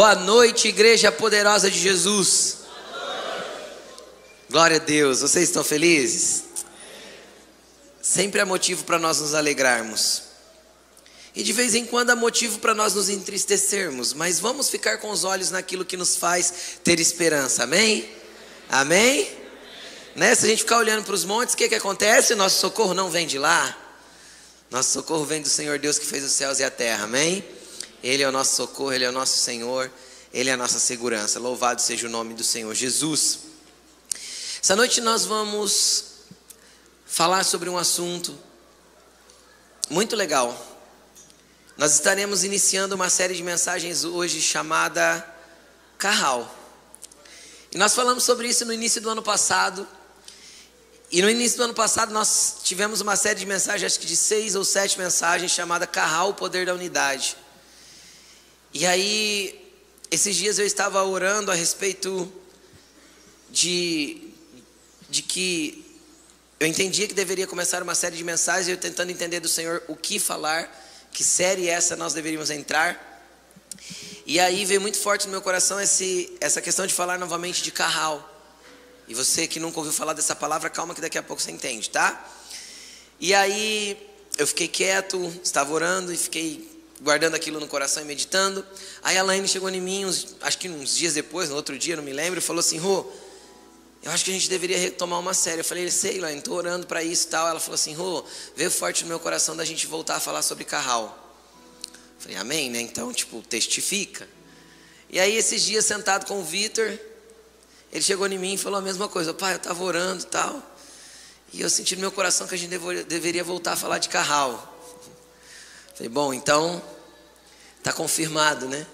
Boa noite, igreja poderosa de Jesus. Glória a Deus. Vocês estão felizes? Sempre há motivo para nós nos alegrarmos. E de vez em quando há motivo para nós nos entristecermos, mas vamos ficar com os olhos naquilo que nos faz ter esperança. Amém? Amém? Né? Se a gente ficar olhando para os montes, o que, que acontece? Nosso socorro não vem de lá. Nosso socorro vem do Senhor Deus que fez os céus e a terra. Amém? Ele é o nosso socorro, Ele é o nosso Senhor, Ele é a nossa segurança. Louvado seja o nome do Senhor Jesus. Essa noite nós vamos falar sobre um assunto muito legal. Nós estaremos iniciando uma série de mensagens hoje chamada Carral. E nós falamos sobre isso no início do ano passado. E no início do ano passado nós tivemos uma série de mensagens, acho que de seis ou sete mensagens, chamada Carral, o Poder da Unidade. E aí, esses dias eu estava orando a respeito de, de que eu entendia que deveria começar uma série de mensagens, eu tentando entender do Senhor o que falar, que série essa nós deveríamos entrar. E aí veio muito forte no meu coração esse, essa questão de falar novamente de carral. E você que nunca ouviu falar dessa palavra, calma que daqui a pouco você entende, tá? E aí eu fiquei quieto, estava orando e fiquei guardando aquilo no coração e meditando. Aí a Laine chegou em mim, uns, acho que uns dias depois, no outro dia, não me lembro, falou assim: Rô, eu acho que a gente deveria retomar uma série. Eu falei, sei, Laine, estou orando para isso e tal. Ela falou assim: Rô, veio forte no meu coração da gente voltar a falar sobre carral. Falei, amém, né? Então, tipo, testifica. E aí, esses dias, sentado com o Vitor, ele chegou em mim e falou a mesma coisa: pai, eu estava orando e tal. E eu senti no meu coração que a gente deveria voltar a falar de carral. Falei, bom, então está confirmado, né?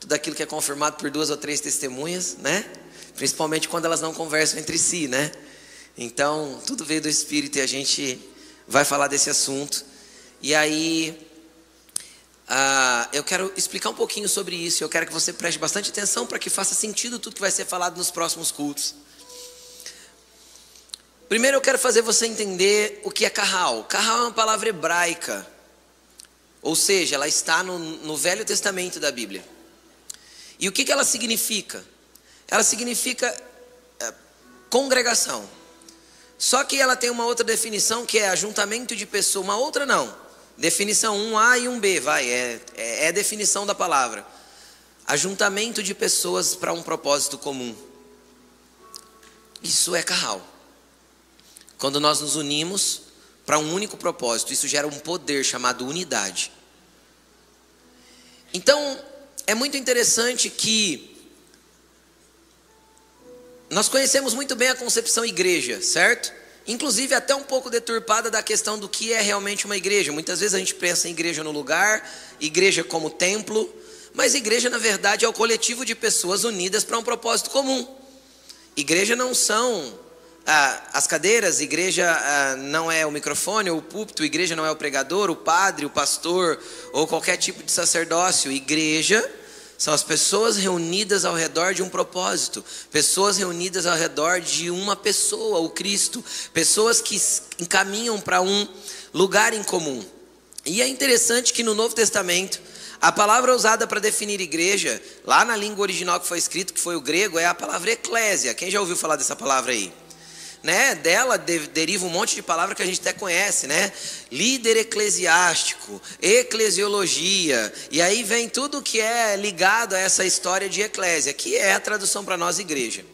Tudo aquilo que é confirmado por duas ou três testemunhas, né? Principalmente quando elas não conversam entre si, né? Então, tudo veio do Espírito e a gente vai falar desse assunto. E aí, uh, eu quero explicar um pouquinho sobre isso. Eu quero que você preste bastante atenção para que faça sentido tudo que vai ser falado nos próximos cultos. Primeiro, eu quero fazer você entender o que é carral. Carral é uma palavra hebraica ou seja, ela está no, no Velho Testamento da Bíblia. E o que, que ela significa? Ela significa é, congregação. Só que ela tem uma outra definição que é ajuntamento de pessoas. Uma outra não. Definição 1A e 1B, vai, é, é, é definição da palavra. Ajuntamento de pessoas para um propósito comum. Isso é carral. Quando nós nos unimos para um único propósito, isso gera um poder chamado unidade. Então, é muito interessante que nós conhecemos muito bem a concepção igreja, certo? Inclusive até um pouco deturpada da questão do que é realmente uma igreja. Muitas vezes a gente pensa em igreja no lugar, igreja como templo, mas igreja na verdade é o coletivo de pessoas unidas para um propósito comum. Igreja não são ah, as cadeiras, igreja ah, não é o microfone ou o púlpito, igreja não é o pregador, o padre, o pastor ou qualquer tipo de sacerdócio. Igreja são as pessoas reunidas ao redor de um propósito, pessoas reunidas ao redor de uma pessoa, o Cristo, pessoas que encaminham para um lugar em comum. E é interessante que no Novo Testamento, a palavra usada para definir igreja, lá na língua original que foi escrito, que foi o grego, é a palavra eclésia. Quem já ouviu falar dessa palavra aí? Né, dela deriva um monte de palavra que a gente até conhece, né? Líder eclesiástico, eclesiologia, e aí vem tudo que é ligado a essa história de eclésia, que é a tradução para nós igreja.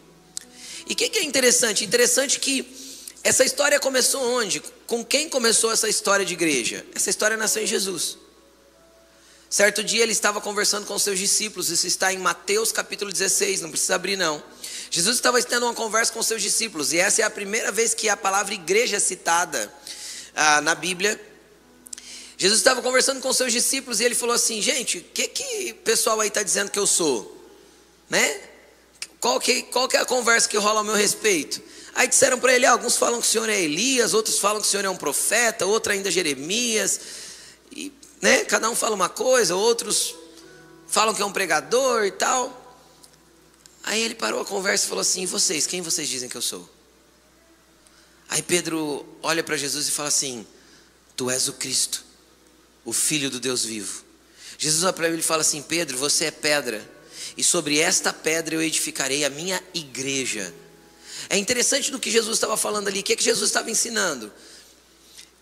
E o que, que é interessante? Interessante que essa história começou onde? Com quem começou essa história de igreja? Essa história nasceu em Jesus. Certo dia ele estava conversando com seus discípulos, isso está em Mateus capítulo 16, não precisa abrir não. Jesus estava tendo uma conversa com seus discípulos, e essa é a primeira vez que a palavra igreja é citada ah, na Bíblia. Jesus estava conversando com seus discípulos e ele falou assim: Gente, o que, que o pessoal aí está dizendo que eu sou? Né? Qual que, qual que é a conversa que rola ao meu respeito? Aí disseram para ele: ah, alguns falam que o senhor é Elias, outros falam que o senhor é um profeta, outro ainda Jeremias. E, né, cada um fala uma coisa, outros falam que é um pregador e tal. Aí ele parou a conversa e falou assim: vocês, quem vocês dizem que eu sou? Aí Pedro olha para Jesus e fala assim: Tu és o Cristo, o Filho do Deus vivo. Jesus olha para ele e fala assim: Pedro, você é pedra. e sobre esta pedra eu edificarei a minha igreja. É interessante do que Jesus estava falando ali. O que, é que Jesus estava ensinando?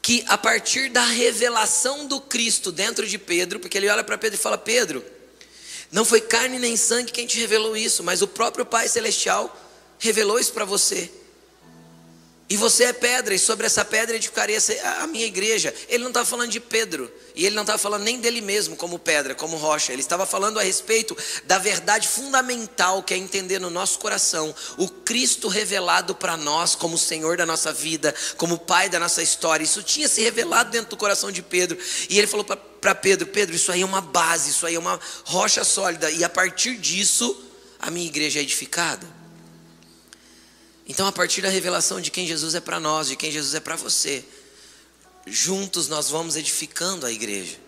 Que a partir da revelação do Cristo dentro de Pedro, porque ele olha para Pedro e fala: Pedro, não foi carne nem sangue quem te revelou isso, mas o próprio Pai Celestial revelou isso para você. E você é pedra, e sobre essa pedra edificarei a minha igreja. Ele não estava falando de Pedro, e ele não estava falando nem dele mesmo como pedra, como rocha. Ele estava falando a respeito da verdade fundamental que é entender no nosso coração o Cristo revelado para nós como Senhor da nossa vida, como Pai da nossa história. Isso tinha se revelado dentro do coração de Pedro. E ele falou para Pedro: Pedro, isso aí é uma base, isso aí é uma rocha sólida, e a partir disso a minha igreja é edificada. Então, a partir da revelação de quem Jesus é para nós, de quem Jesus é para você, juntos nós vamos edificando a igreja.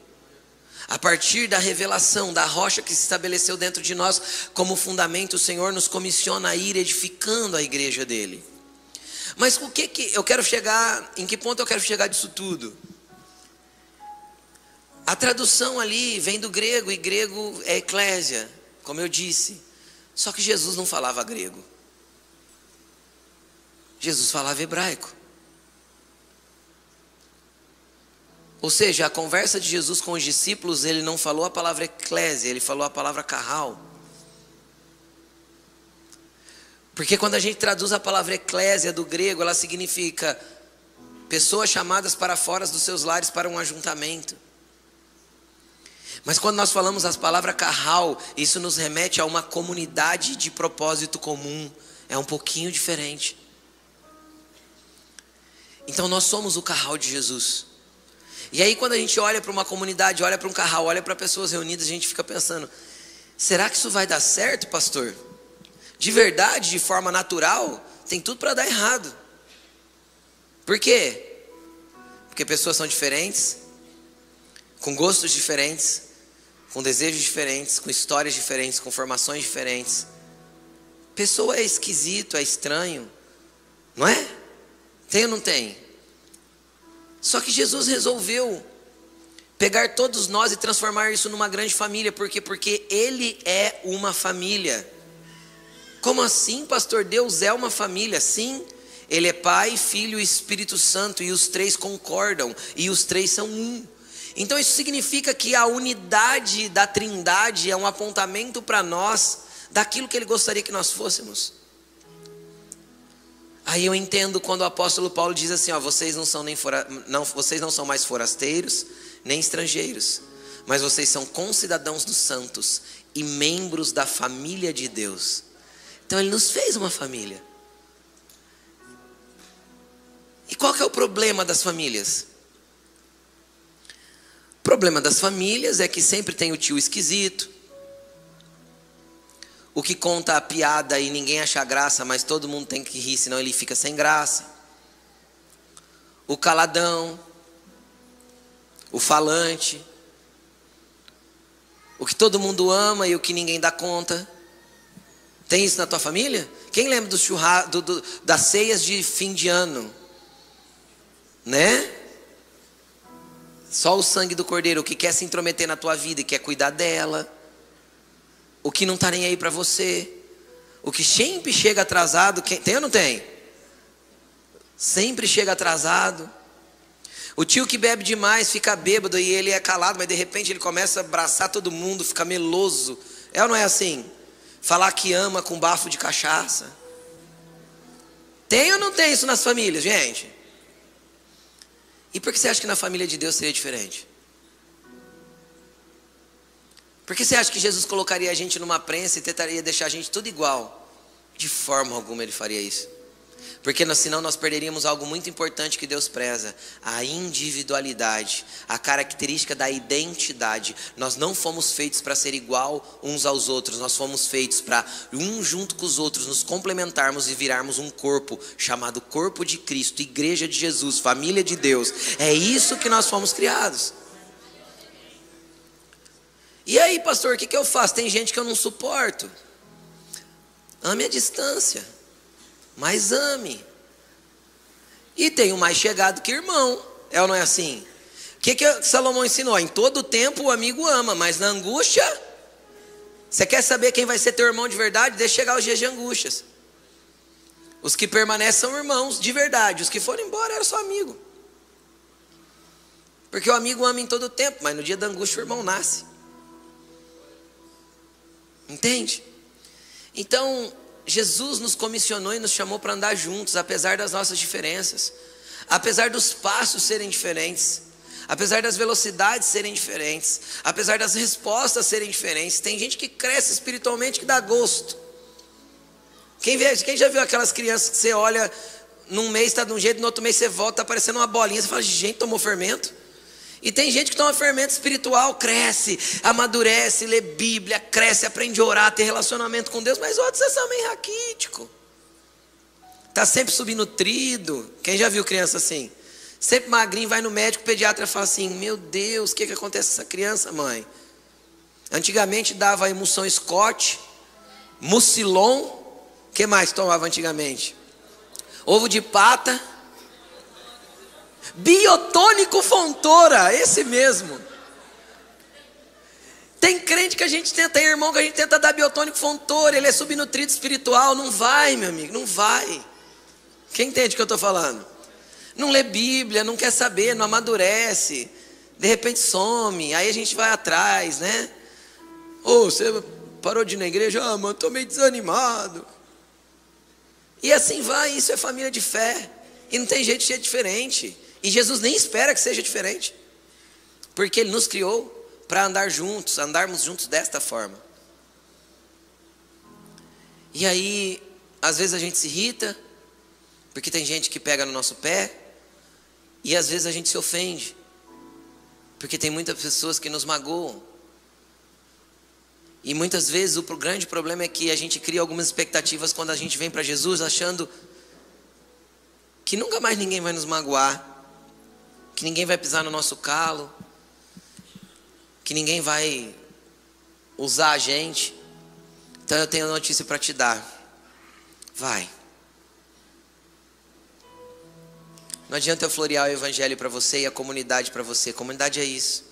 A partir da revelação da rocha que se estabeleceu dentro de nós como fundamento, o Senhor nos comissiona a ir edificando a igreja dele. Mas o que que eu quero chegar, em que ponto eu quero chegar disso tudo? A tradução ali vem do grego e grego é eclésia, como eu disse. Só que Jesus não falava grego. Jesus falava hebraico. Ou seja, a conversa de Jesus com os discípulos, ele não falou a palavra eclésia, ele falou a palavra carral. Porque quando a gente traduz a palavra eclésia do grego, ela significa pessoas chamadas para fora dos seus lares para um ajuntamento. Mas quando nós falamos as palavras carral, isso nos remete a uma comunidade de propósito comum. É um pouquinho diferente. Então nós somos o carral de Jesus. E aí quando a gente olha para uma comunidade, olha para um carral, olha para pessoas reunidas, a gente fica pensando: será que isso vai dar certo, pastor? De verdade, de forma natural, tem tudo para dar errado. Por quê? Porque pessoas são diferentes, com gostos diferentes, com desejos diferentes, com histórias diferentes, com formações diferentes. Pessoa é esquisito, é estranho, não é? Tem ou não tem? Só que Jesus resolveu pegar todos nós e transformar isso numa grande família, por quê? Porque Ele é uma família. Como assim, pastor? Deus é uma família, sim. Ele é Pai, Filho e Espírito Santo, e os três concordam, e os três são um. Então isso significa que a unidade da Trindade é um apontamento para nós daquilo que Ele gostaria que nós fôssemos. Aí eu entendo quando o apóstolo Paulo diz assim: ó, vocês não são nem fora, não, vocês não são mais forasteiros nem estrangeiros, mas vocês são concidadãos dos santos e membros da família de Deus. Então ele nos fez uma família. E qual que é o problema das famílias? O problema das famílias é que sempre tem o tio esquisito, o que conta a piada e ninguém acha graça, mas todo mundo tem que rir, senão ele fica sem graça. O caladão, o falante, o que todo mundo ama e o que ninguém dá conta. Tem isso na tua família? Quem lembra do churra, do, do, das ceias de fim de ano? Né? Só o sangue do cordeiro, que quer se intrometer na tua vida e quer cuidar dela o que não está nem aí para você, o que sempre chega atrasado, quem, tem ou não tem? Sempre chega atrasado. O tio que bebe demais fica bêbado e ele é calado, mas de repente ele começa a abraçar todo mundo, fica meloso. É ou não é assim? Falar que ama com bafo de cachaça. Tem ou não tem isso nas famílias, gente? E por que você acha que na família de Deus seria diferente? Por que você acha que Jesus colocaria a gente numa prensa e tentaria deixar a gente tudo igual? De forma alguma ele faria isso. Porque senão nós perderíamos algo muito importante que Deus preza: a individualidade, a característica da identidade. Nós não fomos feitos para ser igual uns aos outros, nós fomos feitos para, um junto com os outros, nos complementarmos e virarmos um corpo chamado Corpo de Cristo, Igreja de Jesus, Família de Deus. É isso que nós fomos criados. E aí, pastor, o que, que eu faço? Tem gente que eu não suporto. Ame a distância, mas ame. E tem o mais chegado que irmão, é ou não é assim? O que, que Salomão ensinou? Em todo tempo o amigo ama, mas na angústia Você quer saber quem vai ser teu irmão de verdade? Deixa chegar os dias de angústias. Os que permanecem são irmãos de verdade. Os que foram embora eram só amigo. Porque o amigo ama em todo tempo, mas no dia da angústia o irmão nasce. Entende? Então, Jesus nos comissionou e nos chamou para andar juntos, apesar das nossas diferenças, apesar dos passos serem diferentes apesar das velocidades serem diferentes, apesar das respostas serem diferentes, tem gente que cresce espiritualmente que dá gosto. Quem, vê, quem já viu aquelas crianças que você olha, num mês está de um jeito, no outro mês você volta, está parecendo uma bolinha, você fala, gente, tomou fermento? E tem gente que toma fermento espiritual, cresce, amadurece, lê Bíblia, cresce, aprende a orar, ter relacionamento com Deus, mas outros é só meio raquítico. Está sempre subnutrido. Quem já viu criança assim? Sempre magrinho, vai no médico, o pediatra fala assim: Meu Deus, o que, que acontece com essa criança, mãe? Antigamente dava emulsão Scott, Mucilon, que mais tomava antigamente? Ovo de pata, biotônico Fontoura, esse mesmo. Tem crente que a gente tenta, tem irmão que a gente tenta dar biotônico Fontoura, ele é subnutrido espiritual, não vai, meu amigo, não vai. Quem entende o que eu estou falando? Não lê Bíblia, não quer saber, não amadurece. De repente some, aí a gente vai atrás, né? Ou oh, você parou de ir na igreja? Ah, mano, estou meio desanimado. E assim vai, isso é família de fé. E não tem jeito de ser diferente. E Jesus nem espera que seja diferente. Porque Ele nos criou para andar juntos, andarmos juntos desta forma. E aí, às vezes a gente se irrita, porque tem gente que pega no nosso pé, e às vezes a gente se ofende, porque tem muitas pessoas que nos magoam. E muitas vezes o grande problema é que a gente cria algumas expectativas quando a gente vem para Jesus achando que nunca mais ninguém vai nos magoar, que ninguém vai pisar no nosso calo, que ninguém vai usar a gente. Então eu tenho notícia para te dar. Vai. Não adianta eu florear o evangelho para você e a comunidade para você. Comunidade é isso.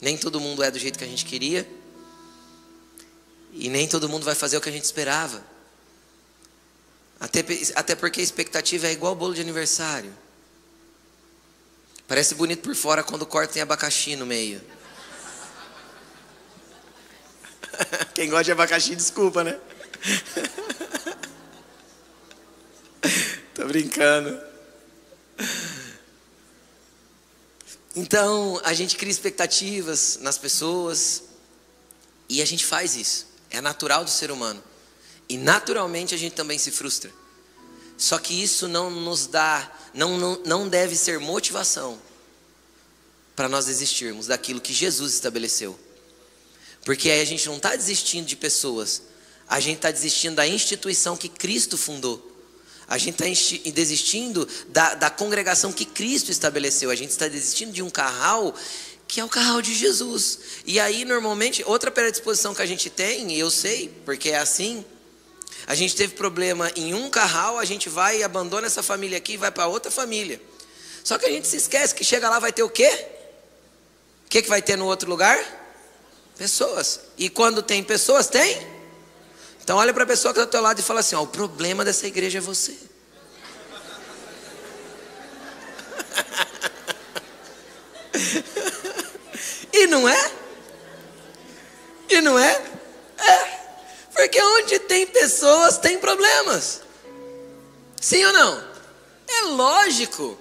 Nem todo mundo é do jeito que a gente queria. E nem todo mundo vai fazer o que a gente esperava. Até, até porque a expectativa é igual bolo de aniversário. Parece bonito por fora quando corta tem abacaxi no meio. Quem gosta de abacaxi, desculpa, né? Tô brincando. Então, a gente cria expectativas nas pessoas e a gente faz isso. É natural do ser humano. E naturalmente a gente também se frustra. Só que isso não nos dá, não, não, não deve ser motivação para nós desistirmos daquilo que Jesus estabeleceu. Porque aí a gente não está desistindo de pessoas, a gente está desistindo da instituição que Cristo fundou. A gente está desistindo da, da congregação que Cristo estabeleceu. A gente está desistindo de um carral que é o carral de Jesus. E aí, normalmente, outra predisposição que a gente tem, e eu sei, porque é assim, a gente teve problema em um carral, a gente vai e abandona essa família aqui e vai para outra família. Só que a gente se esquece que chega lá vai ter o quê? O que, que vai ter no outro lugar? Pessoas. E quando tem pessoas, tem então olha para a pessoa que está do teu lado e fala assim: ó, o problema dessa igreja é você. e não é? E não é? É. Porque onde tem pessoas tem problemas. Sim ou não? É lógico.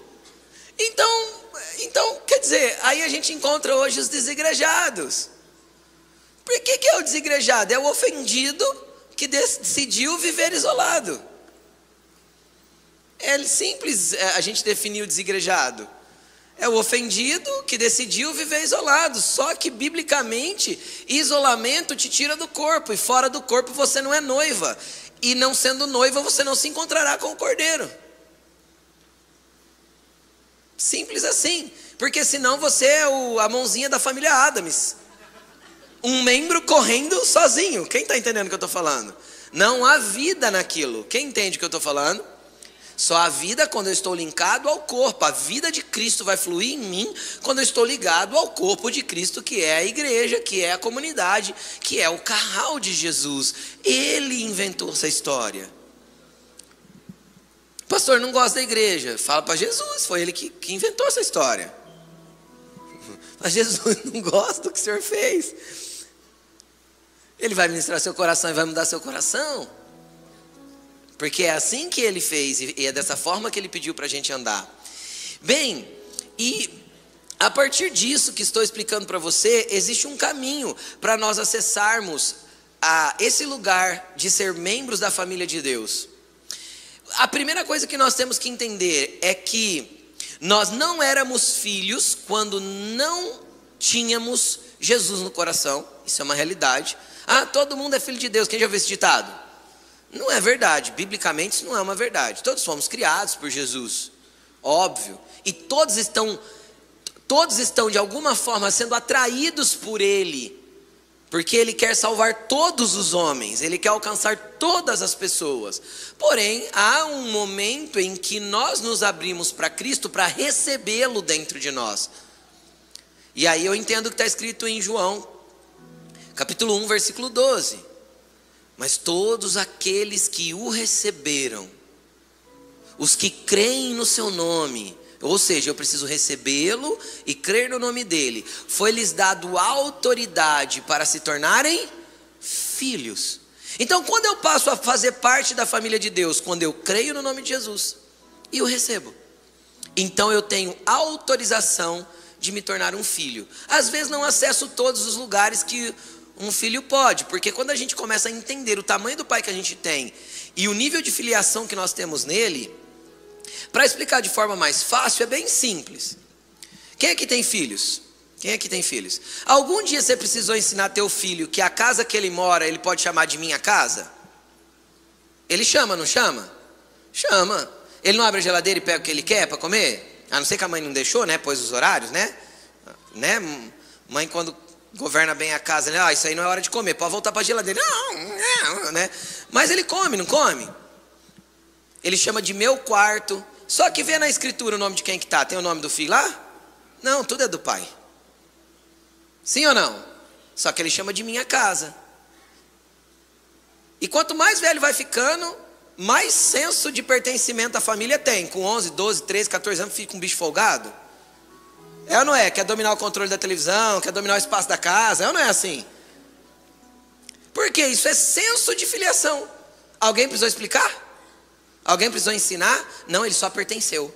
Então, então, quer dizer, aí a gente encontra hoje os desigrejados. Por que, que é o desigrejado? É o ofendido que decidiu viver isolado. É simples é, a gente definir o desigrejado. É o ofendido que decidiu viver isolado. Só que, biblicamente, isolamento te tira do corpo, e fora do corpo você não é noiva. E não sendo noiva, você não se encontrará com o cordeiro. Simples assim. Porque senão você é o, a mãozinha da família Adams um membro correndo sozinho. Quem está entendendo o que eu estou falando? Não há vida naquilo. Quem entende o que eu estou falando? Só a vida quando eu estou linkado ao corpo. A vida de Cristo vai fluir em mim quando eu estou ligado ao corpo de Cristo, que é a igreja, que é a comunidade, que é o carral de Jesus. Ele inventou essa história. Pastor, não gosta da igreja. Fala para Jesus, foi ele que, que inventou essa história. Mas Jesus não gosta do que o Senhor fez. Ele vai ministrar seu coração e vai mudar seu coração. Porque é assim que ele fez e é dessa forma que ele pediu para a gente andar. Bem, e a partir disso que estou explicando para você, existe um caminho para nós acessarmos a esse lugar de ser membros da família de Deus. A primeira coisa que nós temos que entender é que nós não éramos filhos quando não tínhamos Jesus no coração, isso é uma realidade. Ah, todo mundo é filho de Deus, quem já viu esse ditado? Não é verdade, biblicamente isso não é uma verdade. Todos fomos criados por Jesus, óbvio, e todos estão todos estão de alguma forma sendo atraídos por ele, porque ele quer salvar todos os homens, ele quer alcançar todas as pessoas. Porém, há um momento em que nós nos abrimos para Cristo para recebê-lo dentro de nós. E aí eu entendo que está escrito em João, capítulo 1, versículo 12. Mas todos aqueles que o receberam, os que creem no seu nome, ou seja, eu preciso recebê-lo e crer no nome dele, foi-lhes dado autoridade para se tornarem filhos. Então, quando eu passo a fazer parte da família de Deus, quando eu creio no nome de Jesus e o recebo, então eu tenho autorização de me tornar um filho. Às vezes não acesso todos os lugares que um filho pode, porque quando a gente começa a entender o tamanho do pai que a gente tem e o nível de filiação que nós temos nele, para explicar de forma mais fácil, é bem simples. Quem é que tem filhos? Quem é que tem filhos? Algum dia você precisou ensinar teu filho que a casa que ele mora, ele pode chamar de minha casa? Ele chama, não chama? Chama. Ele não abre a geladeira e pega o que ele quer para comer? A não ser que a mãe não deixou, né? Pôs os horários, né? Né? Mãe, quando governa bem a casa, né? Ah, isso aí não é hora de comer, pode voltar para a geladeira. Não, não, né? Mas ele come, não come? Ele chama de meu quarto. Só que vê na escritura o nome de quem que tá. Tem o nome do filho lá? Não, tudo é do pai. Sim ou não? Só que ele chama de minha casa. E quanto mais velho vai ficando, mais senso de pertencimento à família tem. Com 11, 12, 13, 14 anos fica um bicho folgado. É ou não é? Quer dominar o controle da televisão, quer dominar o espaço da casa, é ou não é assim? Porque isso é senso de filiação. Alguém precisou explicar? Alguém precisou ensinar? Não, ele só pertenceu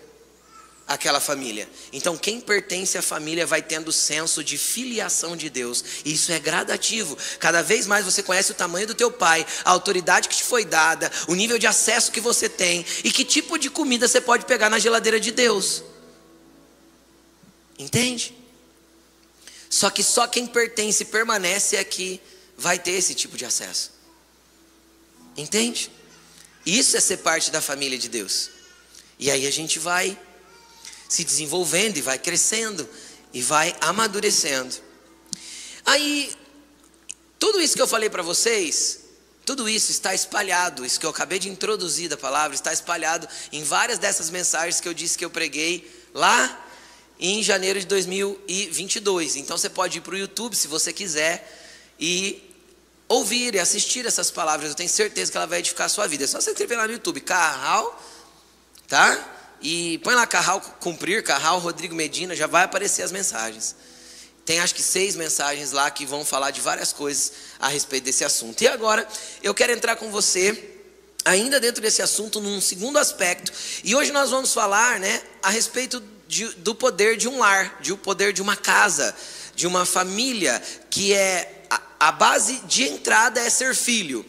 àquela família. Então, quem pertence à família vai tendo senso de filiação de Deus. E isso é gradativo. Cada vez mais você conhece o tamanho do teu pai, a autoridade que te foi dada, o nível de acesso que você tem e que tipo de comida você pode pegar na geladeira de Deus. Entende? Só que só quem pertence e permanece aqui vai ter esse tipo de acesso. Entende? Isso é ser parte da família de Deus. E aí a gente vai se desenvolvendo e vai crescendo e vai amadurecendo. Aí, tudo isso que eu falei para vocês, tudo isso está espalhado, isso que eu acabei de introduzir da palavra, está espalhado em várias dessas mensagens que eu disse que eu preguei lá em janeiro de 2022. Então você pode ir para o YouTube se você quiser e ouvir e assistir essas palavras. Eu tenho certeza que ela vai edificar a sua vida. É só você escrever lá no YouTube, Carral, tá? E põe lá Carral Cumprir, Carral Rodrigo Medina, já vai aparecer as mensagens. Tem acho que seis mensagens lá que vão falar de várias coisas a respeito desse assunto. E agora eu quero entrar com você ainda dentro desse assunto num segundo aspecto. E hoje nós vamos falar, né, a respeito de, do poder de um lar, de o poder de uma casa, de uma família, que é a, a base de entrada é ser filho,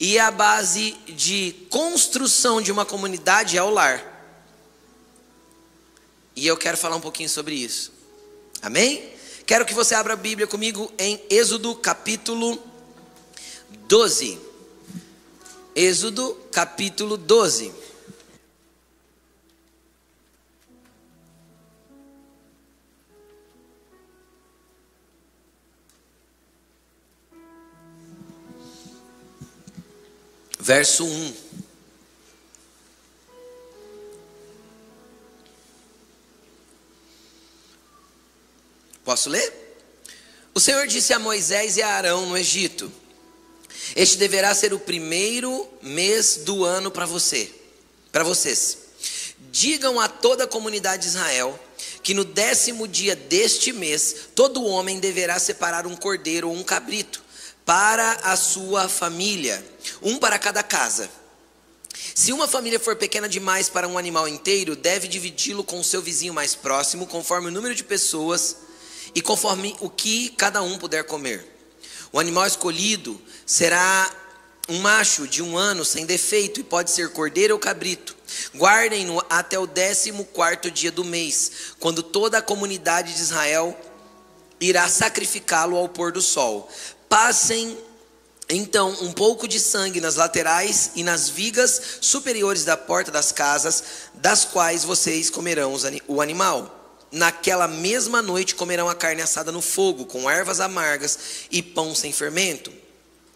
e a base de construção de uma comunidade é o lar. E eu quero falar um pouquinho sobre isso. Amém? Quero que você abra a Bíblia comigo em Êxodo capítulo 12. Êxodo capítulo 12. verso 1. Posso ler? O Senhor disse a Moisés e a Arão no Egito: Este deverá ser o primeiro mês do ano para você, para vocês. Digam a toda a comunidade de Israel que no décimo dia deste mês todo homem deverá separar um cordeiro ou um cabrito para a sua família, um para cada casa. Se uma família for pequena demais para um animal inteiro, deve dividi-lo com o seu vizinho mais próximo, conforme o número de pessoas e conforme o que cada um puder comer. O animal escolhido será um macho de um ano sem defeito e pode ser cordeiro ou cabrito. Guardem-no até o décimo quarto dia do mês, quando toda a comunidade de Israel irá sacrificá-lo ao pôr do sol. Passem então um pouco de sangue nas laterais e nas vigas superiores da porta das casas, das quais vocês comerão o animal. Naquela mesma noite comerão a carne assada no fogo, com ervas amargas e pão sem fermento.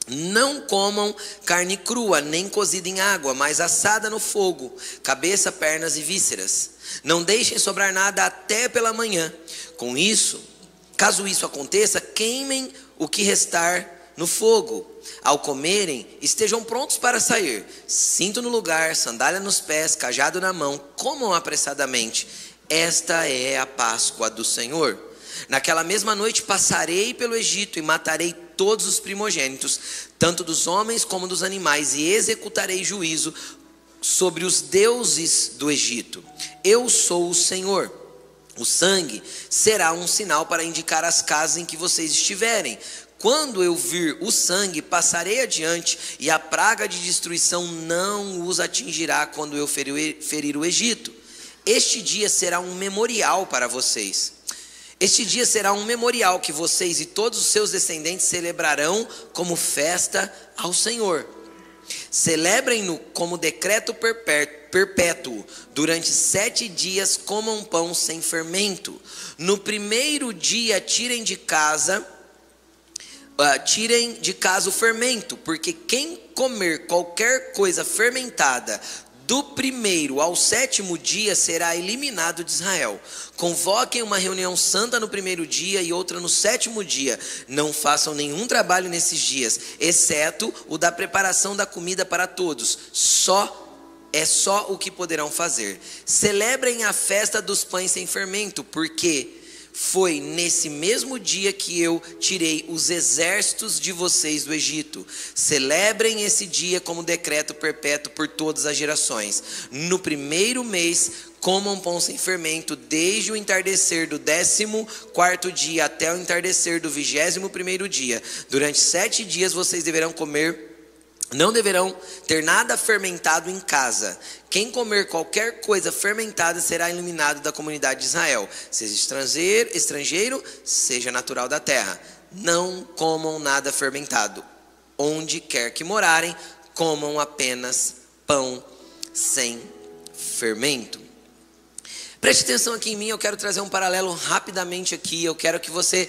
Não comam carne crua, nem cozida em água, mas assada no fogo, cabeça, pernas e vísceras. Não deixem sobrar nada até pela manhã. Com isso, caso isso aconteça, queimem o que restar no fogo. Ao comerem, estejam prontos para sair. Cinto no lugar, sandália nos pés, cajado na mão, comam apressadamente. Esta é a Páscoa do Senhor. Naquela mesma noite passarei pelo Egito e matarei todos os primogênitos, tanto dos homens como dos animais, e executarei juízo sobre os deuses do Egito. Eu sou o Senhor. O sangue será um sinal para indicar as casas em que vocês estiverem. Quando eu vir o sangue, passarei adiante, e a praga de destruição não os atingirá quando eu ferir o Egito. Este dia será um memorial para vocês. Este dia será um memorial que vocês e todos os seus descendentes celebrarão como festa ao Senhor. Celebrem-no como decreto perpétuo. Durante sete dias comam pão sem fermento. No primeiro dia tirem de casa, uh, tirem de casa o fermento, porque quem comer qualquer coisa fermentada do primeiro ao sétimo dia será eliminado de Israel. Convoquem uma reunião santa no primeiro dia e outra no sétimo dia. Não façam nenhum trabalho nesses dias, exceto o da preparação da comida para todos. Só é só o que poderão fazer. Celebrem a festa dos pães sem fermento, porque foi nesse mesmo dia que eu tirei os exércitos de vocês do Egito. Celebrem esse dia como decreto perpétuo por todas as gerações. No primeiro mês, comam pão sem fermento, desde o entardecer do décimo quarto dia até o entardecer do vigésimo primeiro dia. Durante sete dias vocês deverão comer não deverão ter nada fermentado em casa. Quem comer qualquer coisa fermentada será eliminado da comunidade de Israel, seja estrangeiro, estrangeiro, seja natural da terra. Não comam nada fermentado. Onde quer que morarem, comam apenas pão sem fermento. Preste atenção aqui em mim, eu quero trazer um paralelo rapidamente aqui. Eu quero que você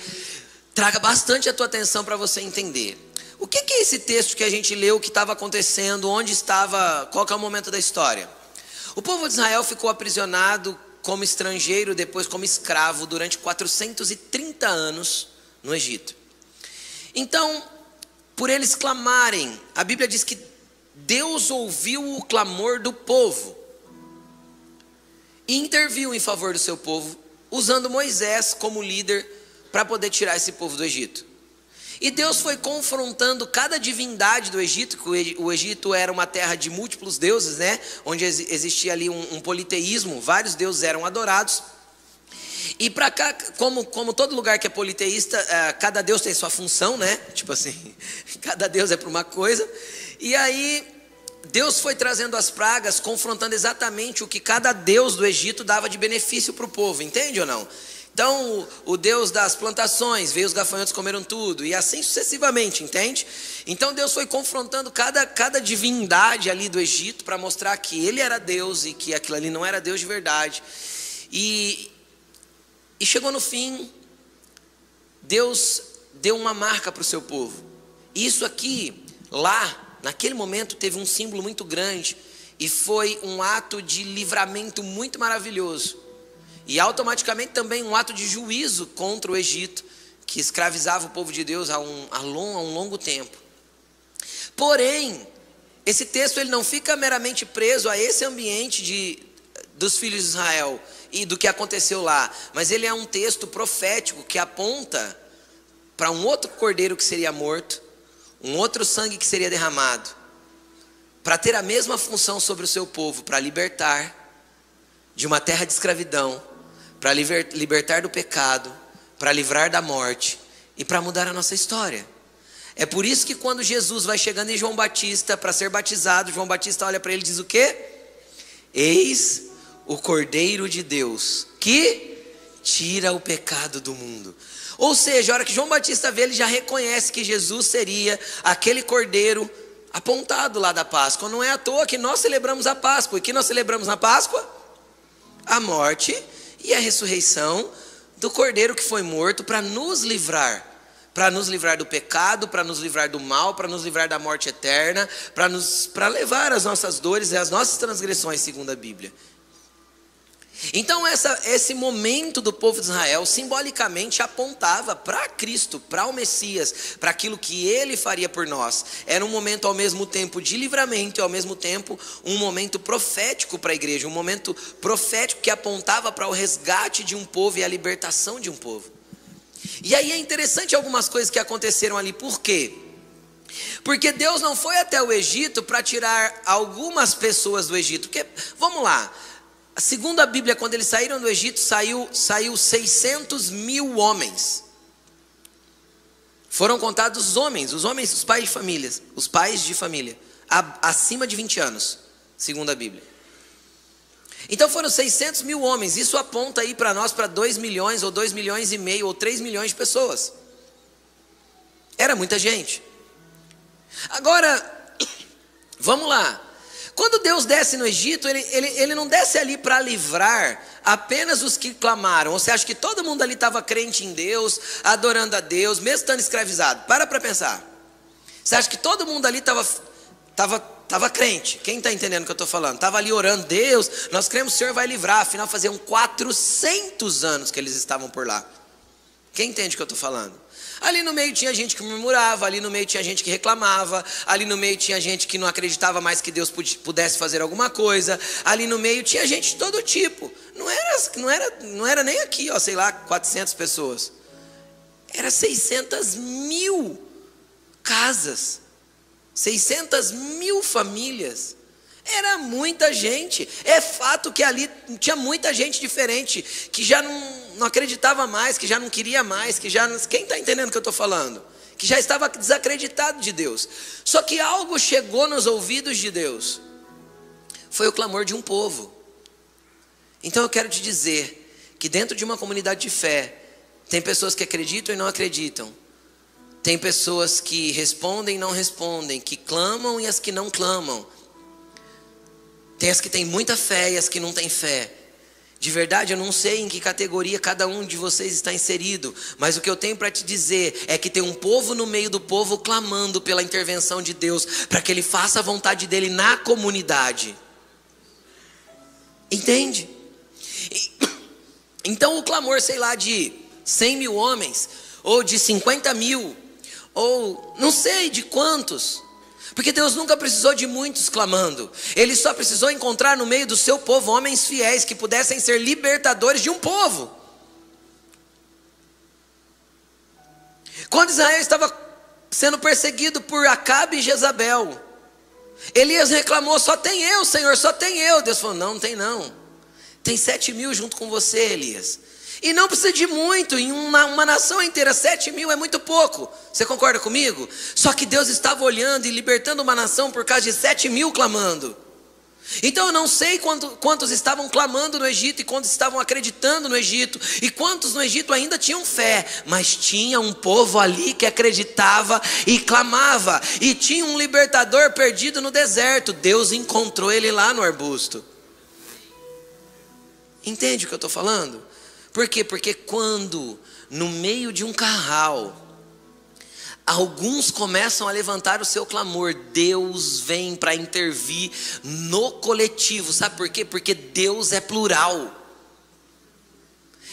traga bastante a tua atenção para você entender. O que, é esse texto que a gente leu, que estava acontecendo, onde estava, qual é o momento da história? O povo de Israel ficou aprisionado como estrangeiro, depois como escravo, durante 430 anos no Egito. Então, por eles clamarem, a Bíblia diz que Deus ouviu o clamor do povo e interviu em favor do seu povo, usando Moisés como líder para poder tirar esse povo do Egito. E Deus foi confrontando cada divindade do Egito, que o Egito era uma terra de múltiplos deuses, né? Onde existia ali um, um politeísmo, vários deuses eram adorados. E para cá, como, como todo lugar que é politeísta, uh, cada deus tem sua função, né? Tipo assim, cada deus é para uma coisa. E aí, Deus foi trazendo as pragas, confrontando exatamente o que cada deus do Egito dava de benefício para o povo, entende ou não? Então, o Deus das plantações, veio os gafanhotos comeram tudo, e assim sucessivamente, entende? Então, Deus foi confrontando cada, cada divindade ali do Egito para mostrar que ele era Deus e que aquilo ali não era Deus de verdade. E, e chegou no fim, Deus deu uma marca para o seu povo. Isso aqui, lá, naquele momento, teve um símbolo muito grande e foi um ato de livramento muito maravilhoso. E automaticamente também um ato de juízo contra o Egito, que escravizava o povo de Deus há um, há long, um longo tempo. Porém, esse texto ele não fica meramente preso a esse ambiente de, dos filhos de Israel e do que aconteceu lá, mas ele é um texto profético que aponta para um outro cordeiro que seria morto, um outro sangue que seria derramado, para ter a mesma função sobre o seu povo, para libertar de uma terra de escravidão, para libertar do pecado, para livrar da morte e para mudar a nossa história. É por isso que quando Jesus vai chegando em João Batista para ser batizado, João Batista olha para ele e diz o quê? Eis o Cordeiro de Deus que tira o pecado do mundo. Ou seja, a hora que João Batista vê, ele já reconhece que Jesus seria aquele cordeiro apontado lá da Páscoa. Não é à toa que nós celebramos a Páscoa. E que nós celebramos na Páscoa? A morte e a ressurreição do cordeiro que foi morto para nos livrar. Para nos livrar do pecado, para nos livrar do mal, para nos livrar da morte eterna, para levar as nossas dores e as nossas transgressões, segundo a Bíblia. Então, essa, esse momento do povo de Israel simbolicamente apontava para Cristo, para o Messias, para aquilo que ele faria por nós. Era um momento ao mesmo tempo de livramento e ao mesmo tempo um momento profético para a igreja, um momento profético que apontava para o resgate de um povo e a libertação de um povo. E aí é interessante algumas coisas que aconteceram ali, por quê? Porque Deus não foi até o Egito para tirar algumas pessoas do Egito. Porque, vamos lá, Segundo a Bíblia, quando eles saíram do Egito, saiu, saiu 600 mil homens. Foram contados os homens, os homens, os pais de famílias, os pais de família, acima de 20 anos, segundo a Bíblia. Então foram 600 mil homens, isso aponta aí para nós para 2 milhões, ou 2 milhões e meio, ou 3 milhões de pessoas. Era muita gente. Agora, vamos lá, quando Deus desce no Egito, ele, ele, ele não desce ali para livrar apenas os que clamaram. Você acha que todo mundo ali estava crente em Deus, adorando a Deus, mesmo estando escravizado? Para para pensar. Você acha que todo mundo ali estava tava, tava crente? Quem está entendendo o que eu estou falando? Estava ali orando, Deus, nós cremos que o Senhor vai livrar. Afinal, faziam 400 anos que eles estavam por lá. Quem entende o que eu estou falando? Ali no meio tinha gente que murmurava, ali no meio tinha gente que reclamava, ali no meio tinha gente que não acreditava mais que Deus pudesse fazer alguma coisa, ali no meio tinha gente de todo tipo. Não era, não era, não era nem aqui, ó, sei lá, 400 pessoas. Era 600 mil casas, 600 mil famílias. Era muita gente. É fato que ali tinha muita gente diferente, que já não não acreditava mais, que já não queria mais, que já. Não, quem está entendendo o que eu estou falando? Que já estava desacreditado de Deus. Só que algo chegou nos ouvidos de Deus. Foi o clamor de um povo. Então eu quero te dizer que dentro de uma comunidade de fé, tem pessoas que acreditam e não acreditam. Tem pessoas que respondem e não respondem, que clamam e as que não clamam. Tem as que têm muita fé e as que não têm fé. De verdade, eu não sei em que categoria cada um de vocês está inserido, mas o que eu tenho para te dizer é que tem um povo no meio do povo clamando pela intervenção de Deus, para que Ele faça a vontade dele na comunidade. Entende? Então o clamor, sei lá, de 100 mil homens, ou de 50 mil, ou não sei de quantos, porque Deus nunca precisou de muitos clamando. Ele só precisou encontrar no meio do seu povo homens fiéis que pudessem ser libertadores de um povo. Quando Israel estava sendo perseguido por Acabe e Jezabel, Elias reclamou: Só tem eu, Senhor, só tem eu. Deus falou: Não, não tem não. Tem sete mil junto com você, Elias. E não precisa de muito, em uma, uma nação inteira, sete mil é muito pouco. Você concorda comigo? Só que Deus estava olhando e libertando uma nação por causa de sete mil clamando. Então eu não sei quanto, quantos estavam clamando no Egito e quantos estavam acreditando no Egito, e quantos no Egito ainda tinham fé, mas tinha um povo ali que acreditava e clamava, e tinha um libertador perdido no deserto. Deus encontrou ele lá no arbusto. Entende o que eu estou falando? Por quê? Porque quando no meio de um carral, alguns começam a levantar o seu clamor, Deus vem para intervir no coletivo. Sabe por quê? Porque Deus é plural.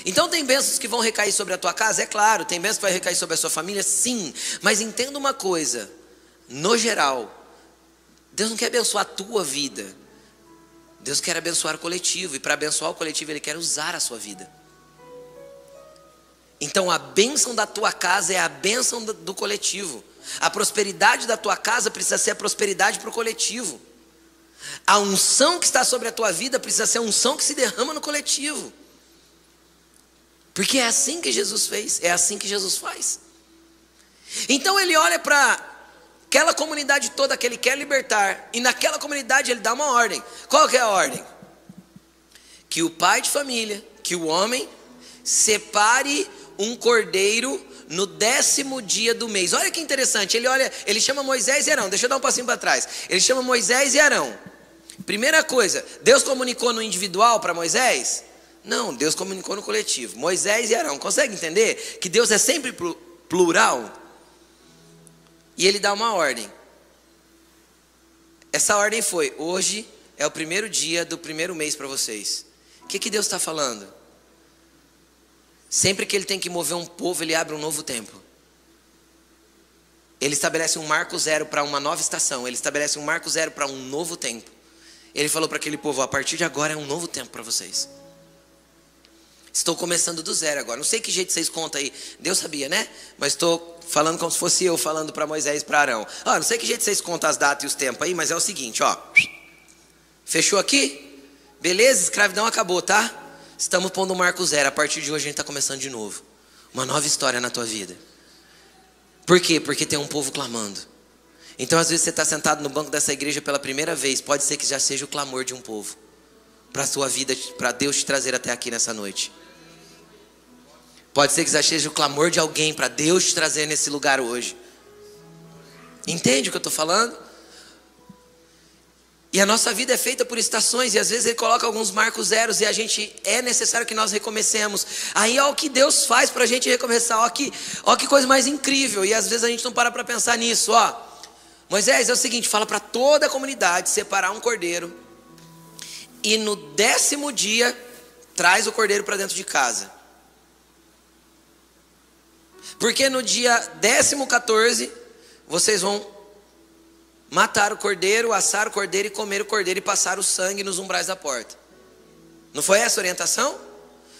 Então tem bênçãos que vão recair sobre a tua casa, é claro, tem bênçãos que vai recair sobre a sua família, sim. Mas entenda uma coisa, no geral, Deus não quer abençoar a tua vida. Deus quer abençoar o coletivo, e para abençoar o coletivo, Ele quer usar a sua vida. Então a bênção da tua casa é a bênção do, coletivo. A prosperidade da tua casa precisa ser a prosperidade para o coletivo. A unção que está sobre a tua vida precisa ser a unção que se derrama no coletivo. Porque é assim que Jesus fez, é assim que Jesus faz. Então ele olha para aquela comunidade toda que ele quer libertar, e naquela comunidade ele dá uma ordem. Qual que é a ordem? Que o pai de família, que o homem, separe um cordeiro no décimo dia do mês. Olha que interessante, ele olha, ele chama Moisés e Arão. Deixa eu dar um passinho para trás. Ele chama Moisés e Arão. Primeira coisa, Deus comunicou no individual para Moisés? Não, Deus comunicou no coletivo. Moisés e Arão. Consegue entender que Deus é sempre plural? E ele dá uma ordem. Essa ordem foi: hoje é o primeiro dia do primeiro mês para vocês. O que, que Deus está falando? Sempre que ele tem que mover um povo, ele abre um novo tempo. Ele estabelece um marco zero para uma nova estação. Ele estabelece um marco zero para um novo tempo. Ele falou para aquele povo: a partir de agora é um novo tempo para vocês. Estou começando do zero agora. Não sei que jeito vocês contam aí. Deus sabia, né? Mas estou falando como se fosse eu falando para Moisés e para Arão. Ah, não sei que jeito vocês contam as datas e os tempos aí, mas é o seguinte, ó. Fechou aqui? Beleza? Escravidão acabou, tá? Estamos pondo o marco zero. A partir de hoje a gente está começando de novo. Uma nova história na tua vida. Por quê? Porque tem um povo clamando. Então, às vezes, você está sentado no banco dessa igreja pela primeira vez. Pode ser que já seja o clamor de um povo. Para a sua vida, para Deus te trazer até aqui nessa noite. Pode ser que já seja o clamor de alguém para Deus te trazer nesse lugar hoje. Entende o que eu estou falando? E a nossa vida é feita por estações, e às vezes ele coloca alguns marcos zeros, e a gente é necessário que nós recomecemos. Aí ó o que Deus faz para a gente recomeçar, ó que, ó que coisa mais incrível, e às vezes a gente não para para pensar nisso, ó. Moisés, é o seguinte: fala para toda a comunidade separar um cordeiro, e no décimo dia traz o cordeiro para dentro de casa. Porque no dia décimo 14 vocês vão matar o cordeiro, assar o cordeiro e comer o cordeiro e passar o sangue nos umbrais da porta. Não foi essa a orientação?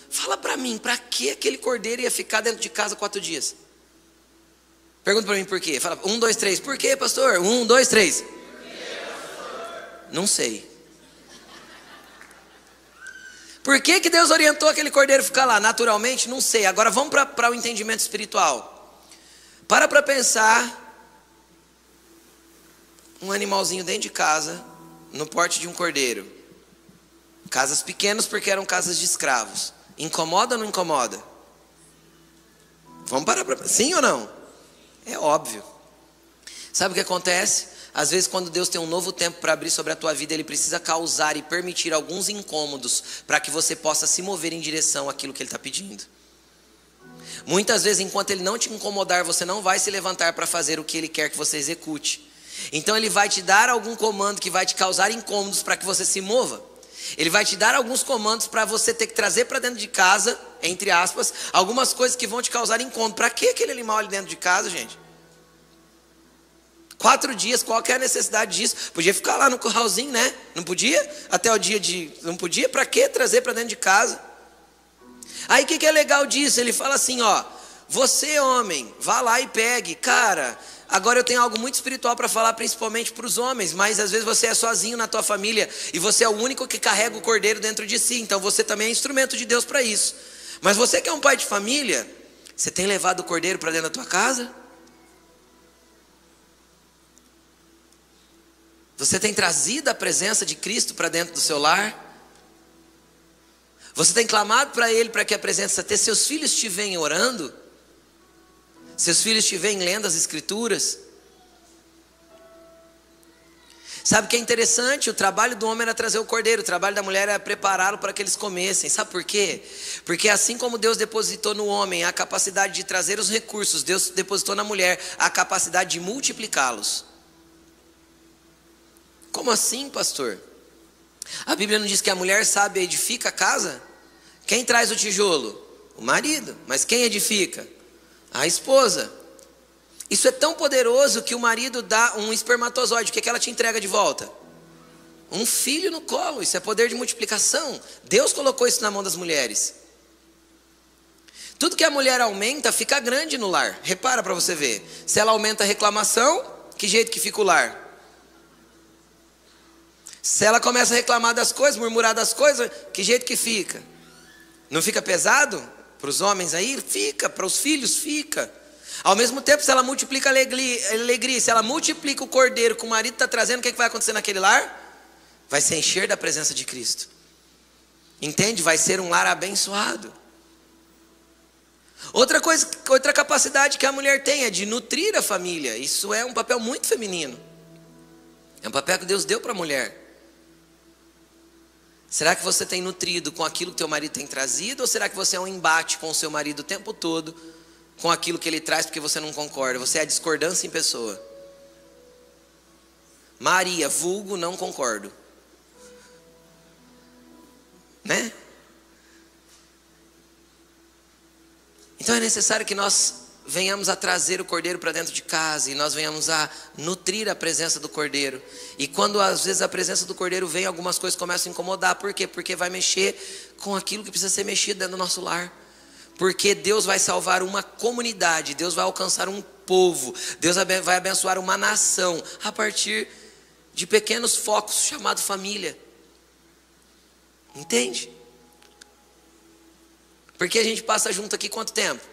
Fala para mim, para que aquele cordeiro ia ficar dentro de casa quatro dias? Pergunta para mim por quê. Fala, um, dois, três. Por quê, pastor? Um, dois, três. Não sei. Por que, que Deus orientou aquele cordeiro ficar lá? Naturalmente, não sei. Agora vamos para o entendimento espiritual. Para para pensar um animalzinho dentro de casa, no porte de um cordeiro. Casas pequenas porque eram casas de escravos. Incomoda ou não incomoda? Vamos parar para. Sim ou não? É óbvio. Sabe o que acontece? Às vezes, quando Deus tem um novo tempo para abrir sobre a tua vida, Ele precisa causar e permitir alguns incômodos para que você possa se mover em direção àquilo que Ele está pedindo. Muitas vezes, enquanto Ele não te incomodar, você não vai se levantar para fazer o que Ele quer que você execute. Então ele vai te dar algum comando que vai te causar incômodos para que você se mova. Ele vai te dar alguns comandos para você ter que trazer para dentro de casa, entre aspas, algumas coisas que vão te causar incômodo. Para que aquele animal ali dentro de casa, gente? Quatro dias, qual é a necessidade disso? Podia ficar lá no curralzinho, né? Não podia? Até o dia de. Não podia? Para que trazer para dentro de casa? Aí o que, que é legal disso? Ele fala assim: ó, você homem, vá lá e pegue. Cara, Agora eu tenho algo muito espiritual para falar, principalmente para os homens, mas às vezes você é sozinho na tua família e você é o único que carrega o cordeiro dentro de si, então você também é instrumento de Deus para isso. Mas você que é um pai de família, você tem levado o cordeiro para dentro da tua casa? Você tem trazido a presença de Cristo para dentro do seu lar? Você tem clamado para Ele para que a presença, até seus filhos te venham orando? Seus filhos te veem lendo as escrituras. Sabe o que é interessante? O trabalho do homem era trazer o cordeiro, o trabalho da mulher era prepará-lo para que eles comessem. Sabe por quê? Porque assim como Deus depositou no homem a capacidade de trazer os recursos, Deus depositou na mulher a capacidade de multiplicá-los. Como assim, pastor? A Bíblia não diz que a mulher sabe edifica a casa? Quem traz o tijolo? O marido. Mas quem edifica? A esposa. Isso é tão poderoso que o marido dá um espermatozoide. O que, é que ela te entrega de volta? Um filho no colo. Isso é poder de multiplicação. Deus colocou isso na mão das mulheres. Tudo que a mulher aumenta fica grande no lar. Repara para você ver. Se ela aumenta a reclamação, que jeito que fica o lar? Se ela começa a reclamar das coisas, murmurar das coisas, que jeito que fica? Não fica pesado para os homens aí? Fica, para os filhos fica. Ao mesmo tempo, se ela multiplica a alegria, se ela multiplica o cordeiro que o marido está trazendo, o que, é que vai acontecer naquele lar? Vai se encher da presença de Cristo. Entende? Vai ser um lar abençoado. Outra coisa, outra capacidade que a mulher tem é de nutrir a família. Isso é um papel muito feminino. É um papel que Deus deu para a mulher. Será que você tem nutrido com aquilo que teu marido tem trazido ou será que você é um embate com o seu marido o tempo todo? com aquilo que ele traz porque você não concorda. Você é a discordância em pessoa. Maria, vulgo, não concordo. Né? Então é necessário que nós venhamos a trazer o cordeiro para dentro de casa e nós venhamos a nutrir a presença do cordeiro. E quando às vezes a presença do cordeiro vem, algumas coisas começam a incomodar. Por quê? Porque vai mexer com aquilo que precisa ser mexido dentro do nosso lar porque Deus vai salvar uma comunidade, Deus vai alcançar um povo, Deus vai abençoar uma nação a partir de pequenos focos chamados família. Entende? Porque a gente passa junto aqui quanto tempo?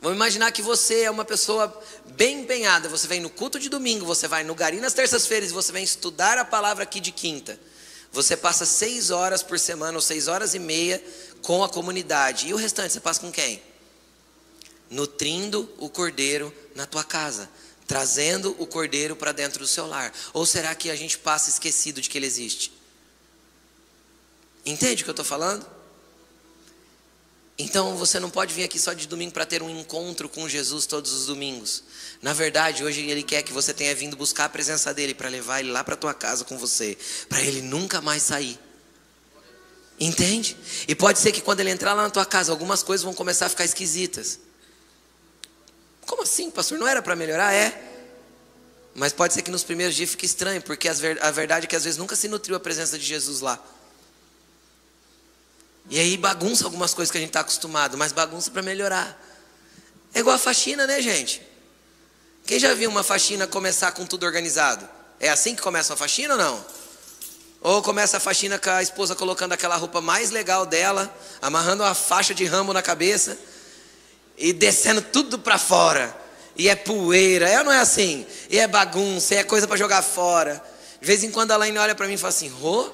Vamos imaginar que você é uma pessoa bem empenhada. Você vem no culto de domingo, você vai no Gari nas terças-feiras você vem estudar a palavra aqui de quinta. Você passa seis horas por semana ou seis horas e meia com a comunidade. E o restante você passa com quem? Nutrindo o cordeiro na tua casa, trazendo o cordeiro para dentro do seu lar. Ou será que a gente passa esquecido de que ele existe? Entende o que eu estou falando? Então você não pode vir aqui só de domingo para ter um encontro com Jesus todos os domingos. Na verdade, hoje ele quer que você tenha vindo buscar a presença dele para levar ele lá para tua casa com você, para ele nunca mais sair. Entende? E pode ser que quando ele entrar lá na tua casa, algumas coisas vão começar a ficar esquisitas. Como assim, pastor? Não era para melhorar? É. Mas pode ser que nos primeiros dias fique estranho, porque a verdade é que às vezes nunca se nutriu a presença de Jesus lá. E aí bagunça algumas coisas que a gente está acostumado, mas bagunça para melhorar. É igual a faxina, né, gente? Quem já viu uma faxina começar com tudo organizado? É assim que começa uma faxina ou não? Ou começa a faxina com a esposa colocando aquela roupa mais legal dela, amarrando uma faixa de ramo na cabeça e descendo tudo para fora. E é poeira, é ou não é assim? E é bagunça, e é coisa para jogar fora. De vez em quando a Laine olha para mim e fala assim: Rô?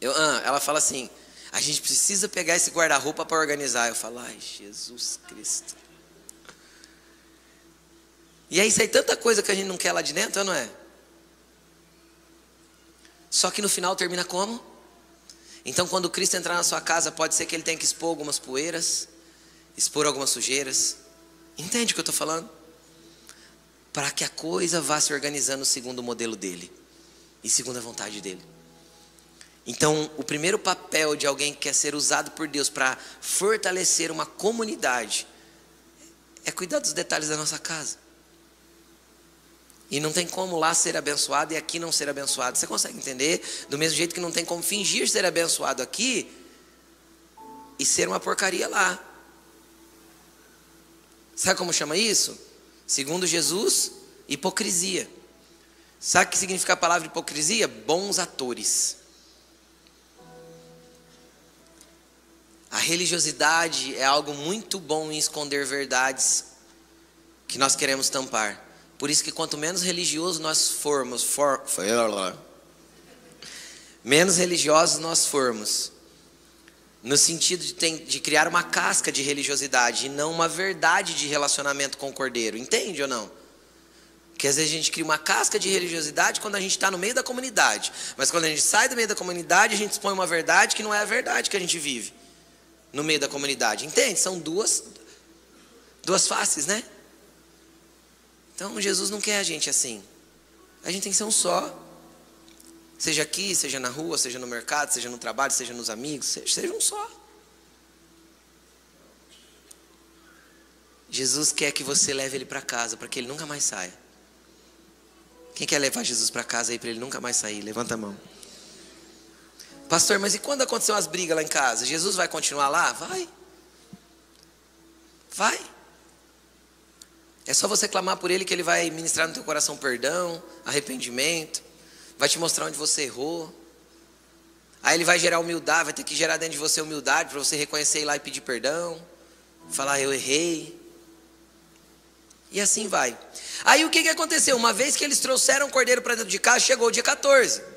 Eu, ah, ela fala assim: a gente precisa pegar esse guarda-roupa para organizar. Eu falo: ai, Jesus Cristo. E aí sai tanta coisa que a gente não quer lá de dentro, não é? Só que no final termina como? Então, quando Cristo entrar na sua casa, pode ser que ele tenha que expor algumas poeiras, expor algumas sujeiras. Entende o que eu estou falando? Para que a coisa vá se organizando segundo o modelo dele e segundo a vontade dele. Então, o primeiro papel de alguém que quer ser usado por Deus para fortalecer uma comunidade é cuidar dos detalhes da nossa casa. E não tem como lá ser abençoado e aqui não ser abençoado. Você consegue entender? Do mesmo jeito que não tem como fingir ser abençoado aqui e ser uma porcaria lá. Sabe como chama isso? Segundo Jesus, hipocrisia. Sabe o que significa a palavra hipocrisia? Bons atores. A religiosidade é algo muito bom em esconder verdades que nós queremos tampar. Por isso que quanto menos religioso nós formos, for, menos religiosos nós formos, no sentido de, de, criar uma casca de religiosidade e não uma verdade de relacionamento com o cordeiro, entende ou não? Porque às vezes a gente cria uma casca de religiosidade quando a gente está no meio da comunidade, mas quando a gente sai do meio da comunidade, a gente expõe uma verdade que não é a verdade que a gente vive no meio da comunidade, entende? São duas, duas faces, né? Então Jesus não quer a gente assim. A gente tem que ser um só. Seja aqui, seja na rua, seja no mercado, seja no trabalho, seja nos amigos, seja, seja um só. Jesus quer que você leve ele para casa, para que ele nunca mais saia. Quem quer levar Jesus para casa aí para ele nunca mais sair? Levanta a mão. Pastor, mas e quando aconteceu as brigas lá em casa? Jesus vai continuar lá? Vai. Vai. É só você clamar por ele que ele vai ministrar no teu coração perdão, arrependimento, vai te mostrar onde você errou. Aí ele vai gerar humildade, vai ter que gerar dentro de você humildade para você reconhecer ir lá e pedir perdão, falar eu errei. E assim vai. Aí o que, que aconteceu? Uma vez que eles trouxeram o cordeiro para dentro de casa, chegou o dia 14.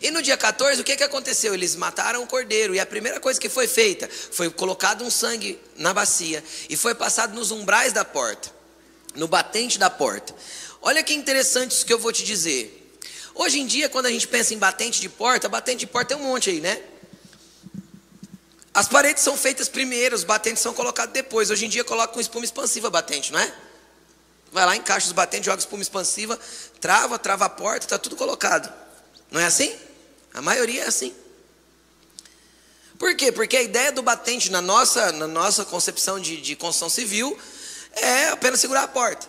E no dia 14, o que, que aconteceu? Eles mataram o cordeiro. E a primeira coisa que foi feita foi colocado um sangue na bacia e foi passado nos umbrais da porta, no batente da porta. Olha que interessante isso que eu vou te dizer. Hoje em dia, quando a gente pensa em batente de porta, batente de porta tem um monte aí, né? As paredes são feitas primeiro, os batentes são colocados depois. Hoje em dia coloca com espuma expansiva batente, não é? Vai lá, encaixa os batentes, joga espuma expansiva, trava, trava a porta, está tudo colocado. Não é assim? A maioria é assim. Por quê? Porque a ideia do batente na nossa, na nossa concepção de, de construção civil é apenas segurar a porta.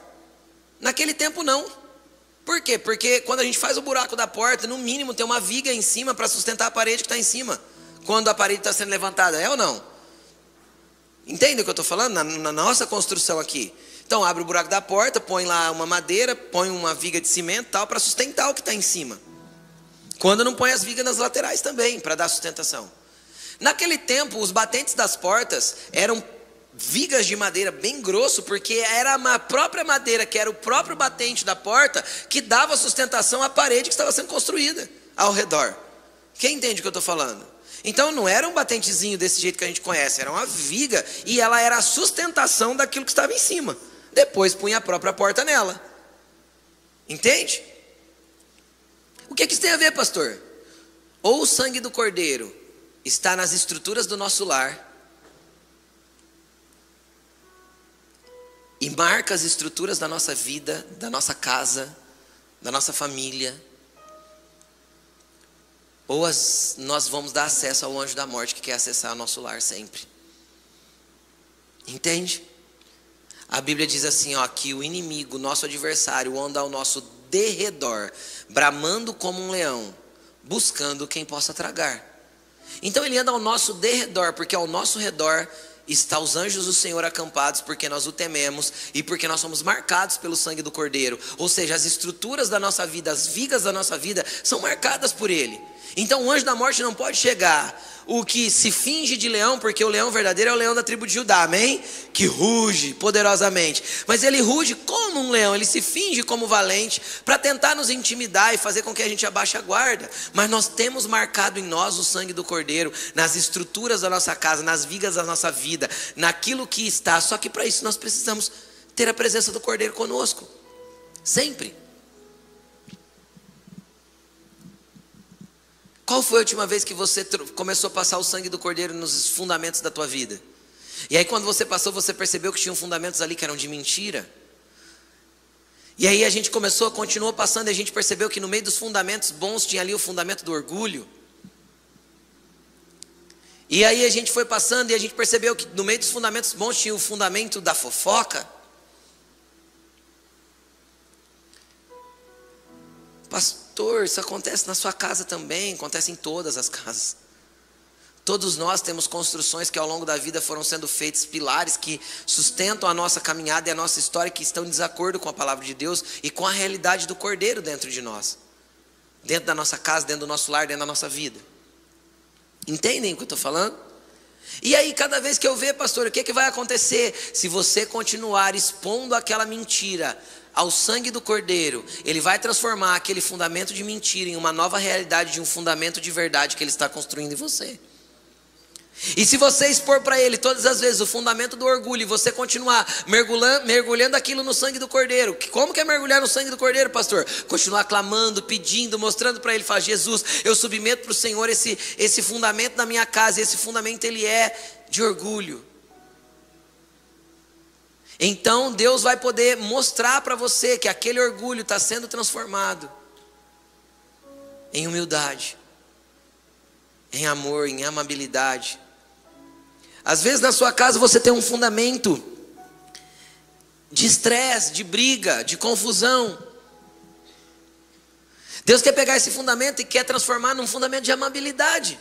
Naquele tempo não. Por quê? Porque quando a gente faz o buraco da porta, no mínimo tem uma viga em cima para sustentar a parede que está em cima. Quando a parede está sendo levantada, é ou não? Entende o que eu estou falando? Na, na nossa construção aqui. Então abre o buraco da porta, põe lá uma madeira, põe uma viga de cimento tal para sustentar o que está em cima. Quando não põe as vigas nas laterais também, para dar sustentação. Naquele tempo, os batentes das portas eram vigas de madeira bem grosso, porque era a própria madeira, que era o próprio batente da porta, que dava sustentação à parede que estava sendo construída ao redor. Quem entende o que eu estou falando? Então não era um batentezinho desse jeito que a gente conhece, era uma viga e ela era a sustentação daquilo que estava em cima depois punha a própria porta nela. Entende? O que, é que isso tem a ver, pastor? Ou o sangue do cordeiro está nas estruturas do nosso lar e marca as estruturas da nossa vida, da nossa casa, da nossa família. Ou as, nós vamos dar acesso ao anjo da morte que quer acessar o nosso lar sempre. Entende? A Bíblia diz assim, ó, que o inimigo, nosso adversário, anda ao nosso derredor, bramando como um leão, buscando quem possa tragar. Então ele anda ao nosso derredor, porque ao nosso redor está os anjos do Senhor acampados, porque nós o tememos e porque nós somos marcados pelo sangue do Cordeiro. Ou seja, as estruturas da nossa vida, as vigas da nossa vida são marcadas por ele. Então o anjo da morte não pode chegar o que se finge de leão, porque o leão verdadeiro é o leão da tribo de Judá, amém? Que ruge poderosamente. Mas ele ruge como um leão, ele se finge como valente, para tentar nos intimidar e fazer com que a gente abaixe a guarda. Mas nós temos marcado em nós o sangue do Cordeiro, nas estruturas da nossa casa, nas vigas da nossa vida, naquilo que está. Só que para isso nós precisamos ter a presença do Cordeiro conosco, sempre. Qual foi a última vez que você começou a passar o sangue do cordeiro nos fundamentos da tua vida? E aí, quando você passou, você percebeu que tinham fundamentos ali que eram de mentira. E aí a gente começou, continuou passando e a gente percebeu que no meio dos fundamentos bons tinha ali o fundamento do orgulho. E aí a gente foi passando e a gente percebeu que no meio dos fundamentos bons tinha o fundamento da fofoca. Pastor, isso acontece na sua casa também, acontece em todas as casas. Todos nós temos construções que ao longo da vida foram sendo feitas, pilares que sustentam a nossa caminhada e a nossa história, que estão em desacordo com a palavra de Deus e com a realidade do Cordeiro dentro de nós, dentro da nossa casa, dentro do nosso lar, dentro da nossa vida. Entendem o que eu estou falando? E aí, cada vez que eu ver, pastor, o que, que vai acontecer se você continuar expondo aquela mentira, ao sangue do Cordeiro, ele vai transformar aquele fundamento de mentira em uma nova realidade de um fundamento de verdade que ele está construindo em você. E se você expor para ele todas as vezes o fundamento do orgulho e você continuar mergulhando, mergulhando aquilo no sangue do cordeiro, como que é mergulhar no sangue do cordeiro, pastor? Continuar clamando, pedindo, mostrando para ele, fala, Jesus, eu submeto para o Senhor esse, esse fundamento na minha casa, esse fundamento ele é de orgulho. Então Deus vai poder mostrar para você que aquele orgulho está sendo transformado em humildade, em amor, em amabilidade. Às vezes na sua casa você tem um fundamento de estresse, de briga, de confusão. Deus quer pegar esse fundamento e quer transformar num fundamento de amabilidade.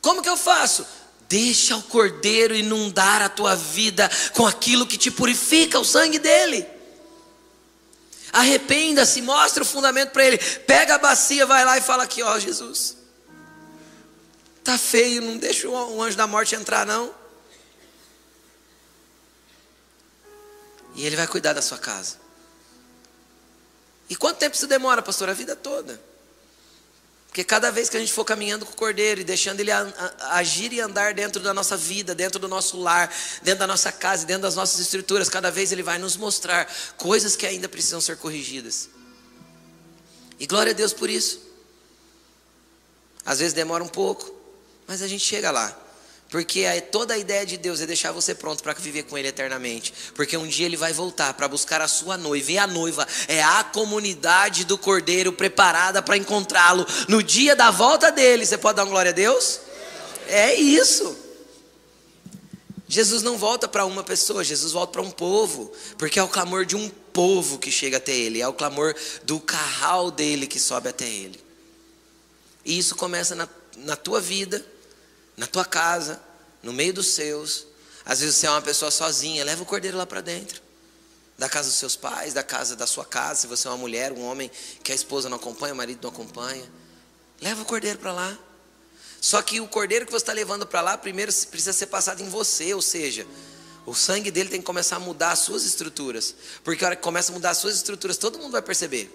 Como que eu faço? Deixa o cordeiro inundar a tua vida com aquilo que te purifica, o sangue dele. Arrependa-se, mostra o fundamento para ele. Pega a bacia, vai lá e fala aqui, ó, Jesus. Tá feio, não deixa o anjo da morte entrar não. E ele vai cuidar da sua casa. E quanto tempo isso demora, pastor? A vida toda. Porque cada vez que a gente for caminhando com o cordeiro e deixando ele agir e andar dentro da nossa vida, dentro do nosso lar, dentro da nossa casa, dentro das nossas estruturas, cada vez ele vai nos mostrar coisas que ainda precisam ser corrigidas. E glória a Deus por isso. Às vezes demora um pouco, mas a gente chega lá. Porque toda a ideia de Deus é deixar você pronto para viver com Ele eternamente. Porque um dia Ele vai voltar para buscar a sua noiva. E a noiva é a comunidade do Cordeiro preparada para encontrá-lo no dia da volta dele. Você pode dar glória a Deus? É isso. Jesus não volta para uma pessoa, Jesus volta para um povo. Porque é o clamor de um povo que chega até Ele. É o clamor do carral dele que sobe até Ele. E isso começa na, na tua vida na tua casa, no meio dos seus. Às vezes você é uma pessoa sozinha, leva o cordeiro lá para dentro. Da casa dos seus pais, da casa da sua casa, se você é uma mulher, um homem que a esposa não acompanha, o marido não acompanha. Leva o cordeiro para lá. Só que o cordeiro que você está levando para lá, primeiro precisa ser passado em você, ou seja, o sangue dele tem que começar a mudar as suas estruturas. Porque a hora que começa a mudar as suas estruturas, todo mundo vai perceber.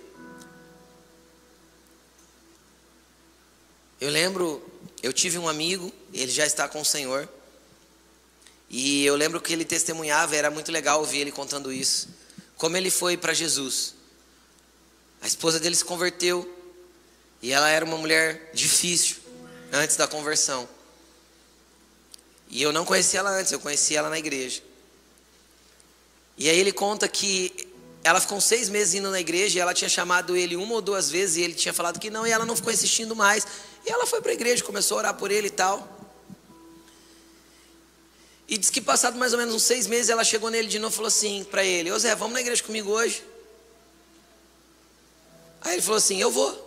Eu lembro eu tive um amigo, ele já está com o Senhor. E eu lembro que ele testemunhava, era muito legal ouvir ele contando isso. Como ele foi para Jesus. A esposa dele se converteu. E ela era uma mulher difícil antes da conversão. E eu não conhecia ela antes, eu conhecia ela na igreja. E aí ele conta que ela ficou seis meses indo na igreja e ela tinha chamado ele uma ou duas vezes e ele tinha falado que não e ela não ficou insistindo mais. E ela foi para a igreja, começou a orar por ele e tal. E diz que passado mais ou menos uns seis meses, ela chegou nele de novo e falou assim para ele: Ô Zé, vamos na igreja comigo hoje? Aí ele falou assim: Eu vou.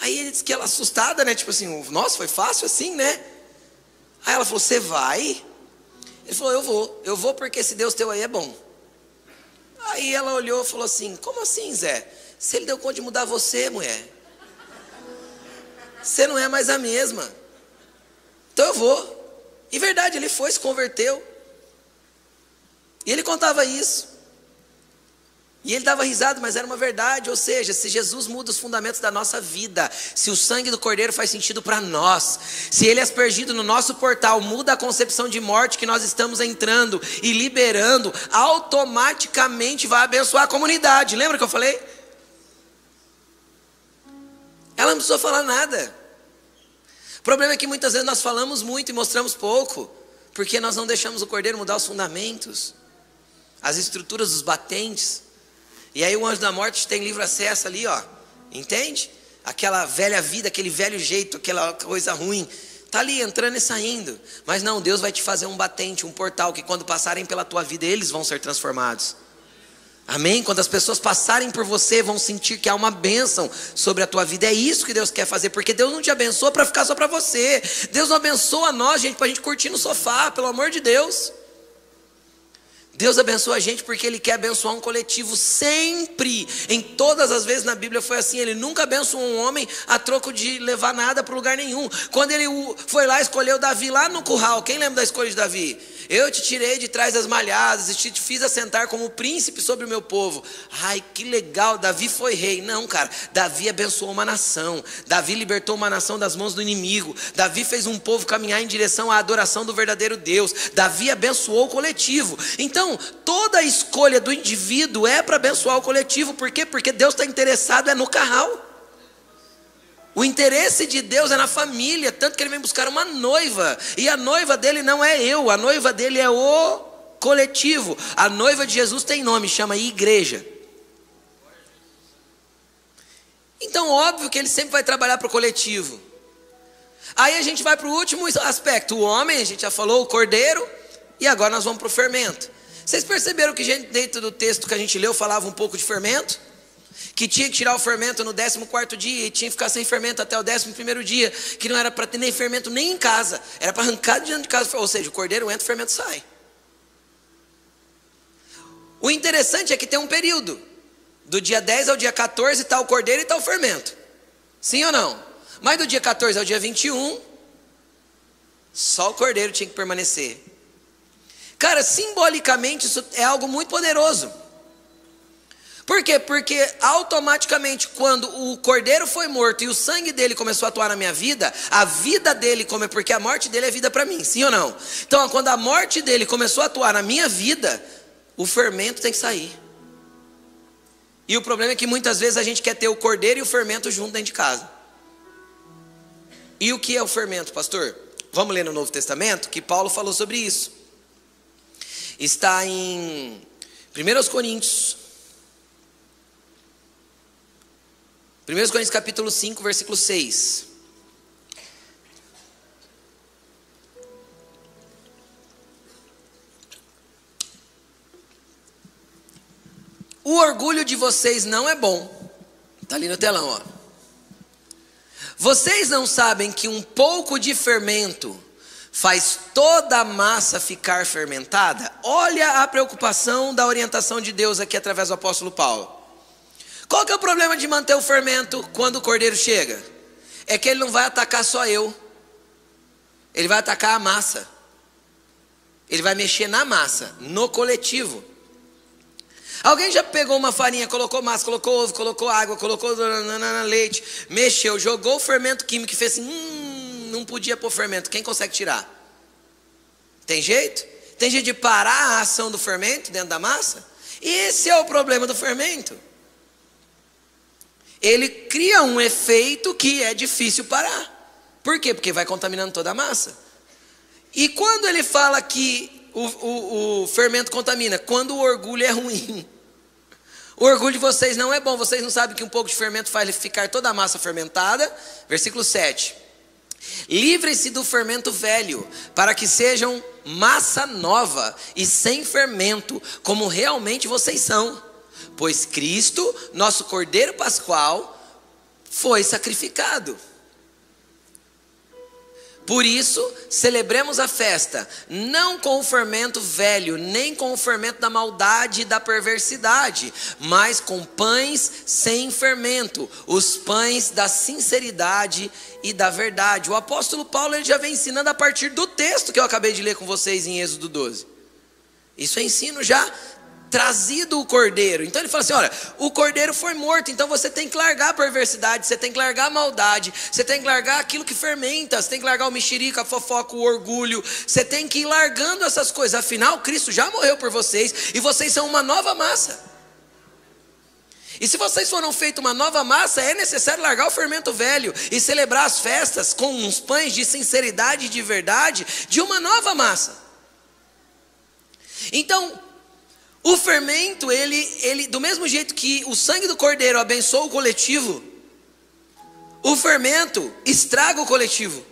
Aí ele disse que ela assustada, né? Tipo assim, nossa, foi fácil assim, né? Aí ela falou: Você vai? Ele falou: Eu vou. Eu vou porque esse Deus teu aí é bom. Aí ela olhou e falou assim: Como assim, Zé? Se ele deu conta de mudar você, mulher você não é mais a mesma. Então eu vou. E verdade, ele foi, se converteu. E ele contava isso. E ele dava risada, mas era uma verdade. Ou seja, se Jesus muda os fundamentos da nossa vida, se o sangue do Cordeiro faz sentido para nós, se ele é aspergido no nosso portal, muda a concepção de morte que nós estamos entrando e liberando, automaticamente vai abençoar a comunidade. Lembra que eu falei? Ela não precisou falar nada. O problema é que muitas vezes nós falamos muito e mostramos pouco, porque nós não deixamos o cordeiro mudar os fundamentos, as estruturas dos batentes. E aí o anjo da morte tem livre acesso ali, ó. Entende? Aquela velha vida, aquele velho jeito, aquela coisa ruim. Está ali entrando e saindo. Mas não, Deus vai te fazer um batente, um portal, que quando passarem pela tua vida, eles vão ser transformados. Amém? Quando as pessoas passarem por você, vão sentir que há uma bênção sobre a tua vida. É isso que Deus quer fazer, porque Deus não te abençoa para ficar só para você. Deus não abençoa nós, gente, para a gente curtir no sofá, pelo amor de Deus. Deus abençoa a gente porque Ele quer abençoar um coletivo sempre. Em todas as vezes na Bíblia foi assim. Ele nunca abençoou um homem a troco de levar nada para lugar nenhum. Quando ele foi lá escolheu Davi lá no curral, quem lembra da escolha de Davi? Eu te tirei de trás das malhadas e te fiz assentar como príncipe sobre o meu povo. Ai, que legal, Davi foi rei. Não, cara, Davi abençoou uma nação. Davi libertou uma nação das mãos do inimigo. Davi fez um povo caminhar em direção à adoração do verdadeiro Deus. Davi abençoou o coletivo. Então, toda a escolha do indivíduo é para abençoar o coletivo. Por quê? Porque Deus está interessado é no carral. O interesse de Deus é na família, tanto que ele vem buscar uma noiva. E a noiva dele não é eu, a noiva dele é o coletivo. A noiva de Jesus tem nome, chama igreja. Então, óbvio que ele sempre vai trabalhar para o coletivo. Aí a gente vai para o último aspecto: o homem, a gente já falou, o cordeiro, e agora nós vamos para o fermento. Vocês perceberam que dentro do texto que a gente leu falava um pouco de fermento? Que tinha que tirar o fermento no 14 dia e tinha que ficar sem fermento até o 11 dia, que não era para ter nem fermento nem em casa, era para arrancar de dentro de casa, ou seja, o cordeiro entra, o fermento sai. O interessante é que tem um período, do dia 10 ao dia 14 está o cordeiro e está o fermento, sim ou não? Mas do dia 14 ao dia 21, só o cordeiro tinha que permanecer. Cara, simbolicamente isso é algo muito poderoso. Por quê? Porque automaticamente, quando o cordeiro foi morto e o sangue dele começou a atuar na minha vida, a vida dele, como é porque a morte dele é vida para mim, sim ou não? Então, quando a morte dele começou a atuar na minha vida, o fermento tem que sair. E o problema é que muitas vezes a gente quer ter o cordeiro e o fermento junto dentro de casa. E o que é o fermento, pastor? Vamos ler no Novo Testamento que Paulo falou sobre isso. Está em 1 Coríntios. 1 Coríntios capítulo 5, versículo 6. O orgulho de vocês não é bom. Está ali no telão, ó. Vocês não sabem que um pouco de fermento faz toda a massa ficar fermentada? Olha a preocupação da orientação de Deus aqui através do apóstolo Paulo. Qual que é o problema de manter o fermento quando o cordeiro chega? É que ele não vai atacar só eu. Ele vai atacar a massa. Ele vai mexer na massa, no coletivo. Alguém já pegou uma farinha, colocou massa, colocou ovo, colocou água, colocou leite, mexeu, jogou o fermento químico e fez assim, hum, não podia pôr fermento. Quem consegue tirar? Tem jeito? Tem jeito de parar a ação do fermento dentro da massa? E esse é o problema do fermento. Ele cria um efeito que é difícil parar. Por quê? Porque vai contaminando toda a massa. E quando ele fala que o, o, o fermento contamina? Quando o orgulho é ruim. O orgulho de vocês não é bom, vocês não sabem que um pouco de fermento faz ficar toda a massa fermentada. Versículo 7. Livrem-se do fermento velho, para que sejam massa nova e sem fermento, como realmente vocês são. Pois Cristo, nosso Cordeiro Pascual, foi sacrificado. Por isso, celebremos a festa, não com o fermento velho, nem com o fermento da maldade e da perversidade, mas com pães sem fermento, os pães da sinceridade e da verdade. O apóstolo Paulo ele já vem ensinando a partir do texto que eu acabei de ler com vocês em Êxodo 12. Isso é ensino já trazido o cordeiro. Então ele fala assim: olha, o cordeiro foi morto, então você tem que largar a perversidade, você tem que largar a maldade, você tem que largar aquilo que fermenta, você tem que largar o mexerica, a fofoca, o orgulho, você tem que ir largando essas coisas. Afinal, Cristo já morreu por vocês e vocês são uma nova massa. E se vocês foram feitos uma nova massa, é necessário largar o fermento velho e celebrar as festas com uns pães de sinceridade e de verdade de uma nova massa. Então, o fermento, ele, ele, do mesmo jeito que o sangue do cordeiro abençoa o coletivo, o fermento estraga o coletivo.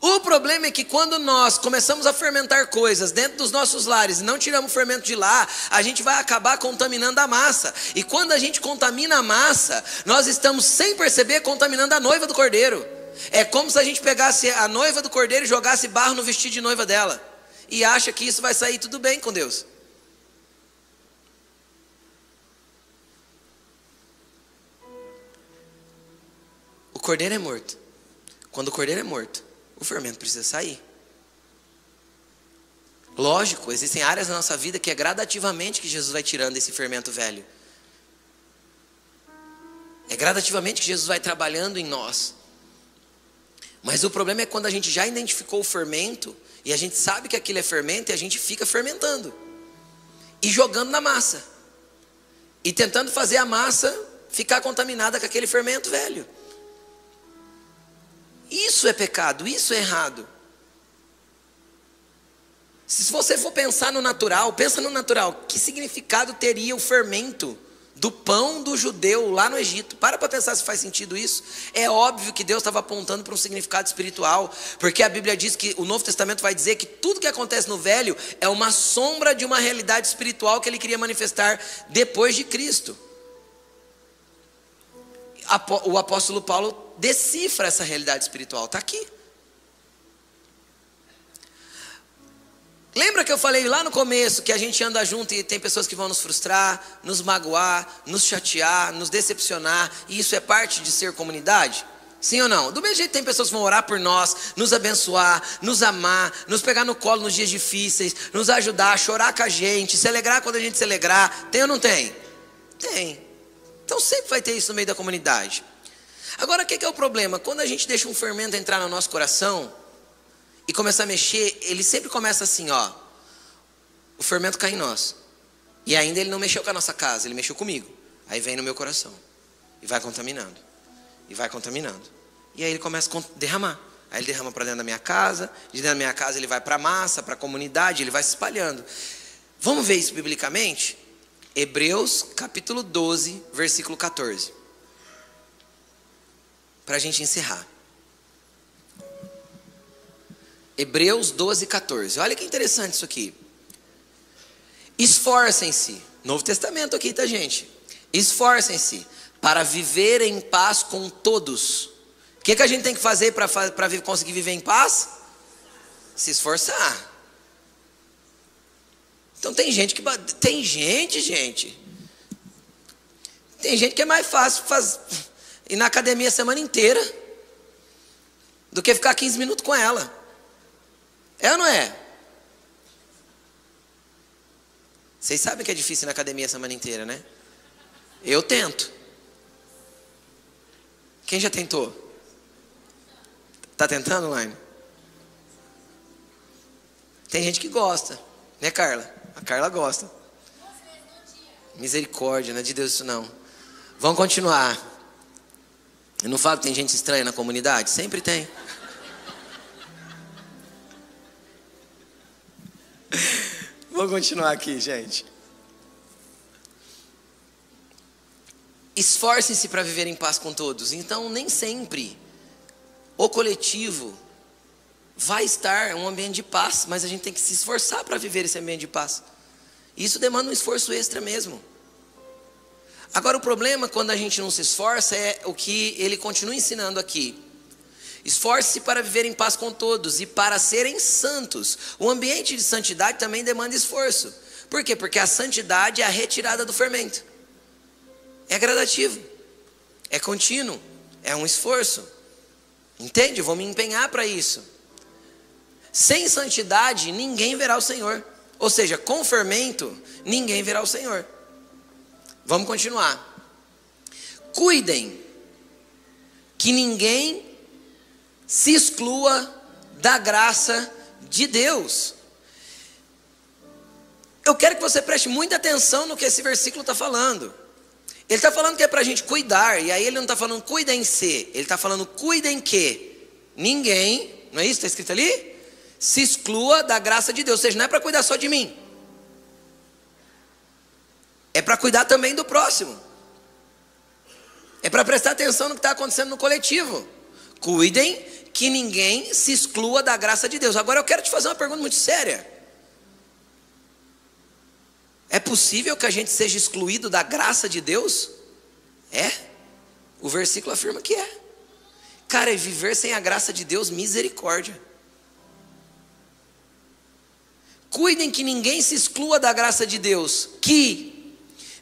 O problema é que quando nós começamos a fermentar coisas dentro dos nossos lares e não tiramos o fermento de lá, a gente vai acabar contaminando a massa. E quando a gente contamina a massa, nós estamos sem perceber contaminando a noiva do cordeiro. É como se a gente pegasse a noiva do cordeiro e jogasse barro no vestido de noiva dela. E acha que isso vai sair tudo bem com Deus. Cordeiro é morto. Quando o cordeiro é morto, o fermento precisa sair. Lógico, existem áreas da nossa vida que é gradativamente que Jesus vai tirando esse fermento velho. É gradativamente que Jesus vai trabalhando em nós. Mas o problema é quando a gente já identificou o fermento e a gente sabe que aquilo é fermento e a gente fica fermentando e jogando na massa e tentando fazer a massa ficar contaminada com aquele fermento velho. Isso é pecado, isso é errado. Se você for pensar no natural, pensa no natural, que significado teria o fermento do pão do judeu lá no Egito. Para para pensar se faz sentido isso. É óbvio que Deus estava apontando para um significado espiritual, porque a Bíblia diz que o Novo Testamento vai dizer que tudo que acontece no Velho é uma sombra de uma realidade espiritual que ele queria manifestar depois de Cristo. O apóstolo Paulo decifra essa realidade espiritual, está aqui. Lembra que eu falei lá no começo que a gente anda junto e tem pessoas que vão nos frustrar, nos magoar, nos chatear, nos decepcionar, e isso é parte de ser comunidade? Sim ou não? Do mesmo jeito tem pessoas que vão orar por nós, nos abençoar, nos amar, nos pegar no colo nos dias difíceis, nos ajudar, chorar com a gente, se alegrar quando a gente se alegrar. Tem ou não tem? Tem. Então sempre vai ter isso no meio da comunidade. Agora o que é o problema? Quando a gente deixa um fermento entrar no nosso coração, e começar a mexer, ele sempre começa assim, ó. O fermento cai em nós. E ainda ele não mexeu com a nossa casa, ele mexeu comigo. Aí vem no meu coração. E vai contaminando. E vai contaminando. E aí ele começa a derramar. Aí ele derrama para dentro da minha casa, de dentro da minha casa ele vai para a massa, para a comunidade, ele vai se espalhando. Vamos ver isso biblicamente? Hebreus capítulo 12, versículo 14. Para a gente encerrar. Hebreus 12, 14. Olha que interessante isso aqui. Esforcem-se. Novo Testamento aqui, tá, gente? Esforcem-se para viver em paz com todos. O que, que a gente tem que fazer para conseguir viver em paz? Se esforçar. Então tem gente que. Tem gente, gente. Tem gente que é mais fácil faz, ir na academia a semana inteira do que ficar 15 minutos com ela. É ou não é? Vocês sabem que é difícil na academia a semana inteira, né? Eu tento. Quem já tentou? Tá tentando, Laine? Tem gente que gosta, né, Carla? A Carla gosta. Misericórdia, não é de Deus isso não. Vamos continuar. Eu não falo que tem gente estranha na comunidade? Sempre tem. Vamos continuar aqui, gente. Esforcem-se para viver em paz com todos. Então, nem sempre o coletivo vai estar um ambiente de paz, mas a gente tem que se esforçar para viver esse ambiente de paz. Isso demanda um esforço extra mesmo. Agora, o problema quando a gente não se esforça é o que ele continua ensinando aqui. Esforce-se para viver em paz com todos e para serem santos. O ambiente de santidade também demanda esforço. Por quê? Porque a santidade é a retirada do fermento. É gradativo, é contínuo, é um esforço. Entende? Vou me empenhar para isso. Sem santidade, ninguém verá o Senhor. Ou seja, com fermento, ninguém verá o Senhor. Vamos continuar. Cuidem que ninguém se exclua da graça de Deus. Eu quero que você preste muita atenção no que esse versículo está falando. Ele está falando que é para a gente cuidar, e aí ele não está falando cuidem-se, ele está falando cuidem que ninguém, não é isso que está escrito ali? Se exclua da graça de Deus, ou seja, não é para cuidar só de mim, é para cuidar também do próximo, é para prestar atenção no que está acontecendo no coletivo. Cuidem que ninguém se exclua da graça de Deus. Agora eu quero te fazer uma pergunta muito séria. É possível que a gente seja excluído da graça de Deus? É. O versículo afirma que é. Cara, é viver sem a graça de Deus, misericórdia. Cuidem que ninguém se exclua da graça de Deus. Que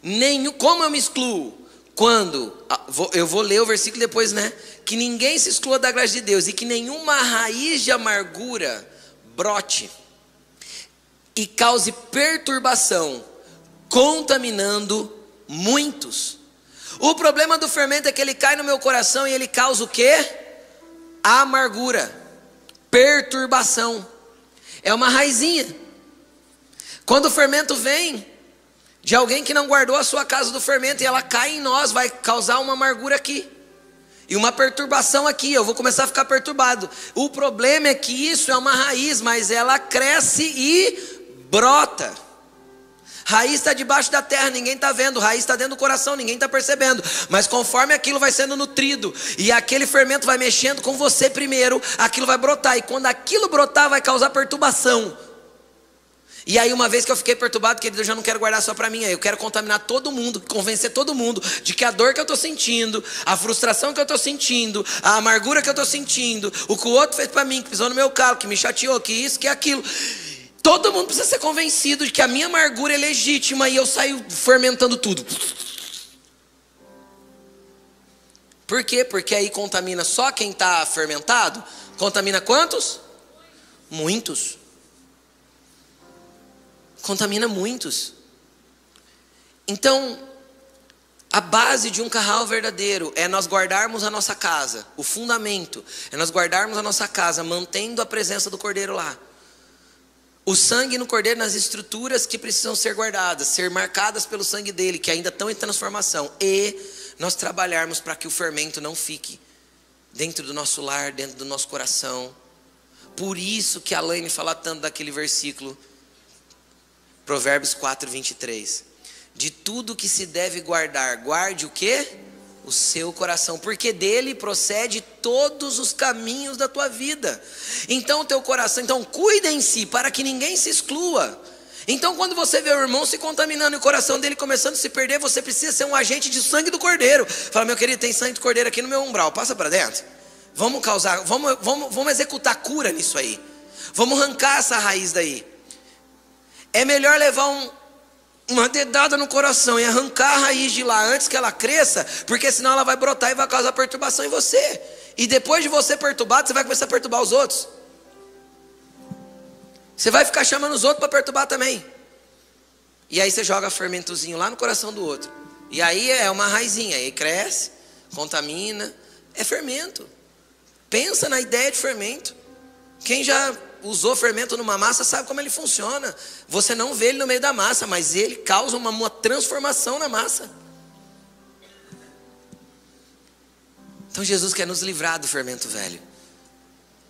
nenhum, como eu me excluo? Quando, ah, eu vou ler o versículo depois, né? Que ninguém se exclua da graça de Deus e que nenhuma raiz de amargura brote e cause perturbação, contaminando muitos. O problema do fermento é que ele cai no meu coração e ele causa o quê? Amargura, perturbação. É uma raizinha. Quando o fermento vem, de alguém que não guardou a sua casa do fermento e ela cai em nós, vai causar uma amargura aqui. E uma perturbação aqui, eu vou começar a ficar perturbado. O problema é que isso é uma raiz, mas ela cresce e brota. Raiz está debaixo da terra, ninguém está vendo. Raiz está dentro do coração, ninguém está percebendo. Mas conforme aquilo vai sendo nutrido e aquele fermento vai mexendo com você primeiro, aquilo vai brotar. E quando aquilo brotar, vai causar perturbação. E aí, uma vez que eu fiquei perturbado, querido, eu já não quero guardar só para mim, eu quero contaminar todo mundo, convencer todo mundo de que a dor que eu estou sentindo, a frustração que eu estou sentindo, a amargura que eu estou sentindo, o que o outro fez para mim, que pisou no meu calo, que me chateou, que isso, que aquilo. Todo mundo precisa ser convencido de que a minha amargura é legítima e eu saio fermentando tudo. Por quê? Porque aí contamina só quem está fermentado. Contamina quantos? Muitos contamina muitos. Então, a base de um carral verdadeiro é nós guardarmos a nossa casa, o fundamento é nós guardarmos a nossa casa, mantendo a presença do cordeiro lá. O sangue no cordeiro nas estruturas que precisam ser guardadas, ser marcadas pelo sangue dele, que ainda estão em transformação, e nós trabalharmos para que o fermento não fique dentro do nosso lar, dentro do nosso coração. Por isso que a Laine fala tanto daquele versículo Provérbios 4, 23. De tudo que se deve guardar, guarde o que? O seu coração, porque dele procede todos os caminhos da tua vida. Então, teu coração, então, cuida em si, para que ninguém se exclua. Então, quando você vê o irmão se contaminando e o coração dele começando a se perder, você precisa ser um agente de sangue do cordeiro. Fala, meu querido, tem sangue do cordeiro aqui no meu umbral, passa para dentro. Vamos causar, vamos, vamos, vamos executar cura nisso aí. Vamos arrancar essa raiz daí. É melhor levar um, uma dedada no coração e arrancar a raiz de lá antes que ela cresça, porque senão ela vai brotar e vai causar perturbação em você. E depois de você perturbado, você vai começar a perturbar os outros. Você vai ficar chamando os outros para perturbar também. E aí você joga fermentozinho lá no coração do outro. E aí é uma raizinha, aí cresce, contamina, é fermento. Pensa na ideia de fermento. Quem já usou fermento numa massa sabe como ele funciona. Você não vê ele no meio da massa, mas ele causa uma, uma transformação na massa. Então Jesus quer nos livrar do fermento velho.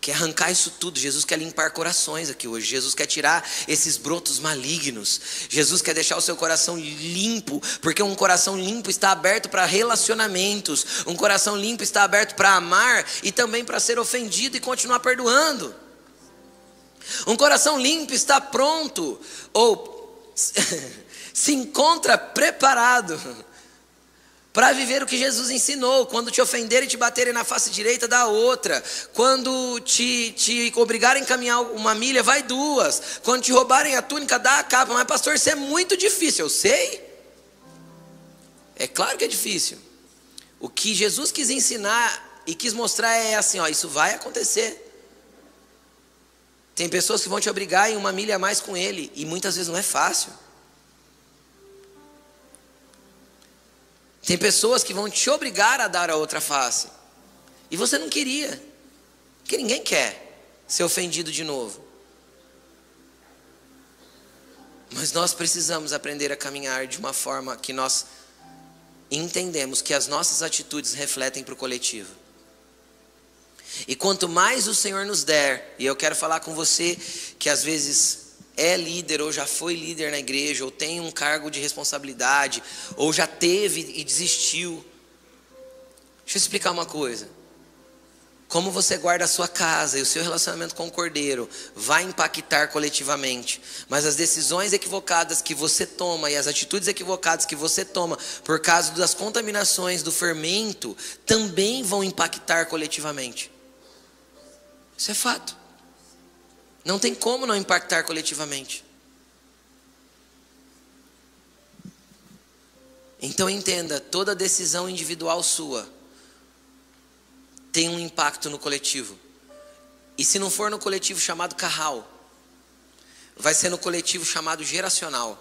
Quer arrancar isso tudo. Jesus quer limpar corações aqui hoje. Jesus quer tirar esses brotos malignos. Jesus quer deixar o seu coração limpo, porque um coração limpo está aberto para relacionamentos. Um coração limpo está aberto para amar e também para ser ofendido e continuar perdoando. Um coração limpo está pronto, ou se encontra preparado para viver o que Jesus ensinou. Quando te ofenderem e te baterem na face direita, dá outra. Quando te, te obrigarem a caminhar uma milha, vai duas. Quando te roubarem a túnica, dá a capa. Mas, pastor, isso é muito difícil, eu sei. É claro que é difícil. O que Jesus quis ensinar e quis mostrar é assim: ó, isso vai acontecer. Tem pessoas que vão te obrigar em uma milha a mais com ele, e muitas vezes não é fácil. Tem pessoas que vão te obrigar a dar a outra face, e você não queria, porque ninguém quer ser ofendido de novo. Mas nós precisamos aprender a caminhar de uma forma que nós entendemos que as nossas atitudes refletem para o coletivo. E quanto mais o Senhor nos der, e eu quero falar com você que às vezes é líder ou já foi líder na igreja, ou tem um cargo de responsabilidade, ou já teve e desistiu. Deixa eu explicar uma coisa. Como você guarda a sua casa e o seu relacionamento com o cordeiro vai impactar coletivamente. Mas as decisões equivocadas que você toma e as atitudes equivocadas que você toma por causa das contaminações do fermento também vão impactar coletivamente. Isso é fato. Não tem como não impactar coletivamente. Então entenda, toda decisão individual sua tem um impacto no coletivo. E se não for no coletivo chamado carral, vai ser no coletivo chamado geracional.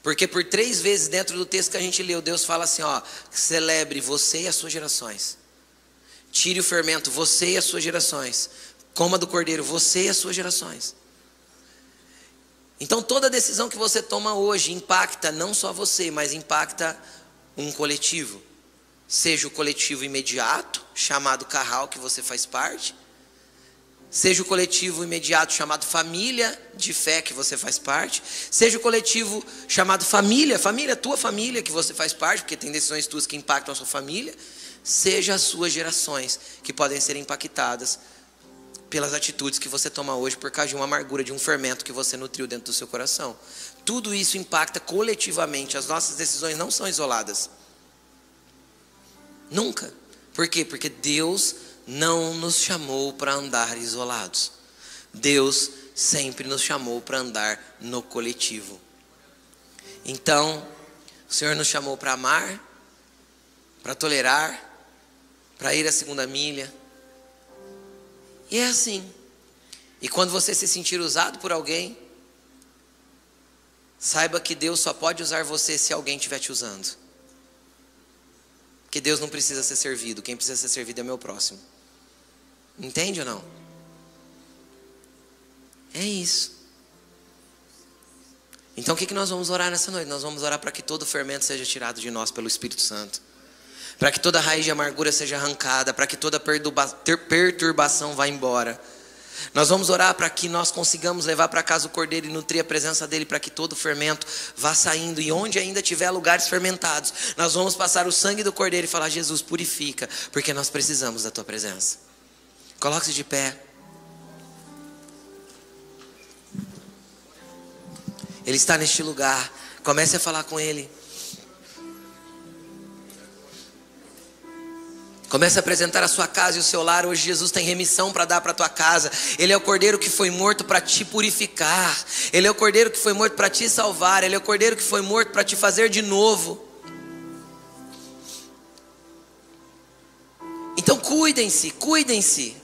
Porque por três vezes dentro do texto que a gente leu, Deus fala assim: ó, celebre você e as suas gerações. Tire o fermento, você e as suas gerações. Coma do cordeiro, você e as suas gerações. Então toda decisão que você toma hoje impacta não só você, mas impacta um coletivo. Seja o coletivo imediato, chamado carral, que você faz parte, Seja o coletivo imediato chamado família de fé que você faz parte, seja o coletivo chamado família, família, tua família que você faz parte, porque tem decisões tuas que impactam a sua família, seja as suas gerações que podem ser impactadas pelas atitudes que você toma hoje por causa de uma amargura, de um fermento que você nutriu dentro do seu coração. Tudo isso impacta coletivamente, as nossas decisões não são isoladas. Nunca. Por quê? Porque Deus não nos chamou para andar isolados. Deus sempre nos chamou para andar no coletivo. Então, o Senhor nos chamou para amar, para tolerar, para ir a segunda milha. E é assim. E quando você se sentir usado por alguém, saiba que Deus só pode usar você se alguém estiver te usando. Porque Deus não precisa ser servido, quem precisa ser servido é meu próximo. Entende ou não? É isso. Então o que, que nós vamos orar nessa noite? Nós vamos orar para que todo fermento seja tirado de nós pelo Espírito Santo. Para que toda raiz de amargura seja arrancada, para que toda perturbação vá embora. Nós vamos orar para que nós consigamos levar para casa o cordeiro e nutrir a presença dele, para que todo fermento vá saindo. E onde ainda tiver lugares fermentados, nós vamos passar o sangue do cordeiro e falar: Jesus, purifica, porque nós precisamos da tua presença. Coloque-se de pé. Ele está neste lugar. Comece a falar com Ele. Comece a apresentar a sua casa e o seu lar. Hoje Jesus tem remissão para dar para a tua casa. Ele é o cordeiro que foi morto para te purificar. Ele é o cordeiro que foi morto para te salvar. Ele é o cordeiro que foi morto para te fazer de novo. Então cuidem-se, cuidem-se.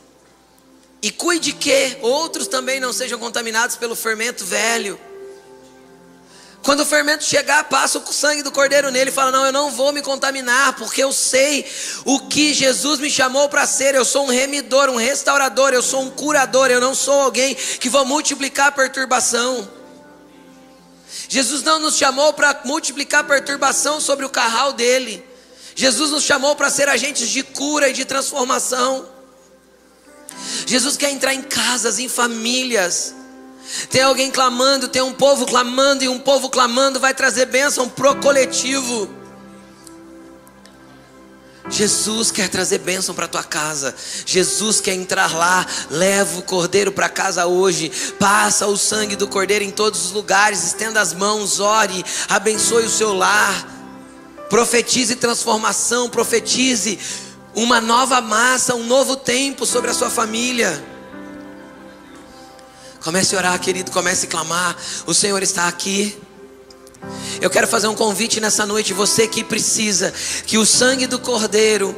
E cuide que outros também não sejam contaminados pelo fermento velho. Quando o fermento chegar, passa o sangue do cordeiro nele e fala: Não, eu não vou me contaminar, porque eu sei o que Jesus me chamou para ser. Eu sou um remidor, um restaurador, eu sou um curador, eu não sou alguém que vou multiplicar a perturbação. Jesus não nos chamou para multiplicar perturbação sobre o carral dele. Jesus nos chamou para ser agentes de cura e de transformação. Jesus quer entrar em casas, em famílias. Tem alguém clamando, tem um povo clamando, e um povo clamando vai trazer bênção pro coletivo. Jesus quer trazer bênção para tua casa. Jesus quer entrar lá. Leva o cordeiro para casa hoje. Passa o sangue do cordeiro em todos os lugares. Estenda as mãos, ore, abençoe o seu lar. Profetize transformação, profetize uma nova massa, um novo tempo sobre a sua família. Comece a orar, querido, comece a clamar. O Senhor está aqui. Eu quero fazer um convite nessa noite, você que precisa que o sangue do Cordeiro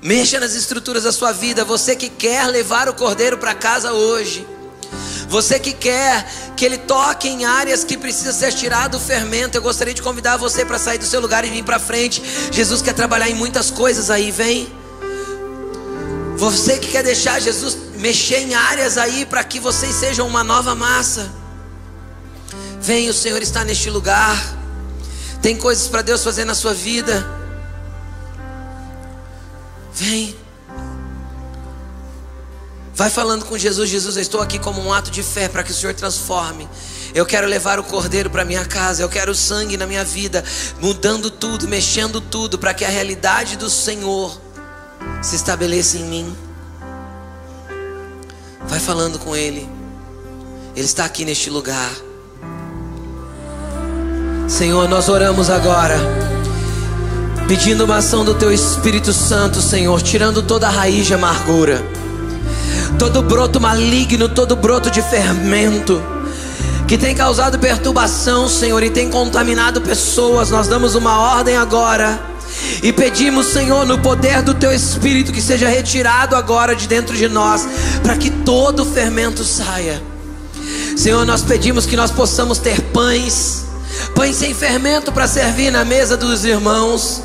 mexa nas estruturas da sua vida, você que quer levar o Cordeiro para casa hoje. Você que quer que ele toque em áreas que precisa ser tirado o fermento, eu gostaria de convidar você para sair do seu lugar e vir para frente. Jesus quer trabalhar em muitas coisas aí, vem. Você que quer deixar Jesus mexer em áreas aí para que vocês sejam uma nova massa. Vem, o Senhor está neste lugar. Tem coisas para Deus fazer na sua vida. Vem. Vai falando com Jesus, Jesus, eu estou aqui como um ato de fé para que o Senhor transforme. Eu quero levar o cordeiro para minha casa, eu quero o sangue na minha vida, mudando tudo, mexendo tudo, para que a realidade do Senhor se estabeleça em mim. Vai falando com Ele, Ele está aqui neste lugar. Senhor, nós oramos agora, pedindo uma ação do Teu Espírito Santo, Senhor, tirando toda a raiz de amargura todo broto maligno, todo broto de fermento que tem causado perturbação, Senhor, e tem contaminado pessoas. Nós damos uma ordem agora e pedimos, Senhor, no poder do Teu Espírito, que seja retirado agora de dentro de nós, para que todo fermento saia. Senhor, nós pedimos que nós possamos ter pães, pães sem fermento para servir na mesa dos irmãos.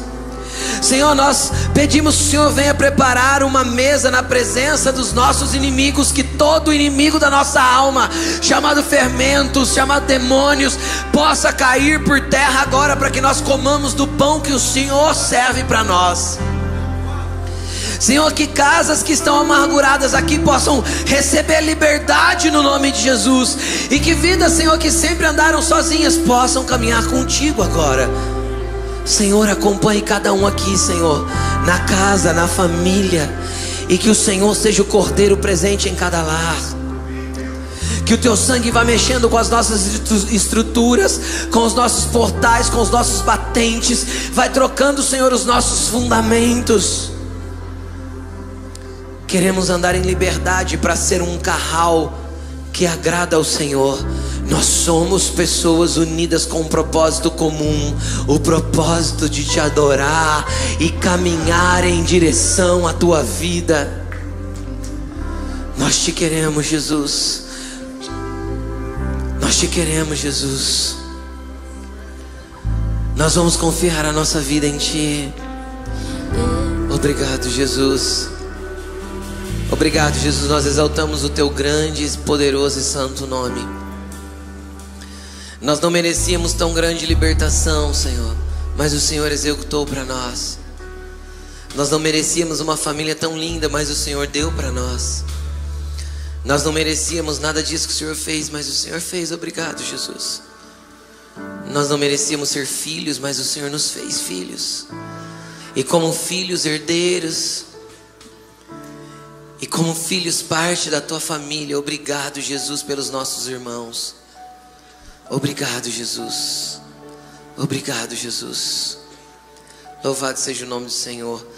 Senhor, nós pedimos que o Senhor venha preparar uma mesa na presença dos nossos inimigos, que todo inimigo da nossa alma, chamado fermentos, chamado demônios, possa cair por terra agora para que nós comamos do pão que o Senhor serve para nós. Senhor, que casas que estão amarguradas aqui possam receber liberdade no nome de Jesus. E que vidas, Senhor, que sempre andaram sozinhas possam caminhar contigo agora. Senhor, acompanhe cada um aqui, Senhor, na casa, na família. E que o Senhor seja o cordeiro presente em cada lar. Que o teu sangue vá mexendo com as nossas estruturas, com os nossos portais, com os nossos batentes, vai trocando, Senhor, os nossos fundamentos. Queremos andar em liberdade para ser um carral que agrada ao Senhor. Nós somos pessoas unidas com um propósito comum, o propósito de te adorar e caminhar em direção à tua vida. Nós te queremos, Jesus. Nós te queremos, Jesus. Nós vamos confiar a nossa vida em Ti. Obrigado, Jesus. Obrigado, Jesus. Nós exaltamos o Teu grande, poderoso e santo nome. Nós não merecíamos tão grande libertação, Senhor, mas o Senhor executou para nós. Nós não merecíamos uma família tão linda, mas o Senhor deu para nós. Nós não merecíamos nada disso que o Senhor fez, mas o Senhor fez. Obrigado, Jesus. Nós não merecíamos ser filhos, mas o Senhor nos fez filhos. E como filhos herdeiros, e como filhos parte da tua família, obrigado, Jesus, pelos nossos irmãos. Obrigado, Jesus. Obrigado, Jesus. Louvado seja o nome do Senhor.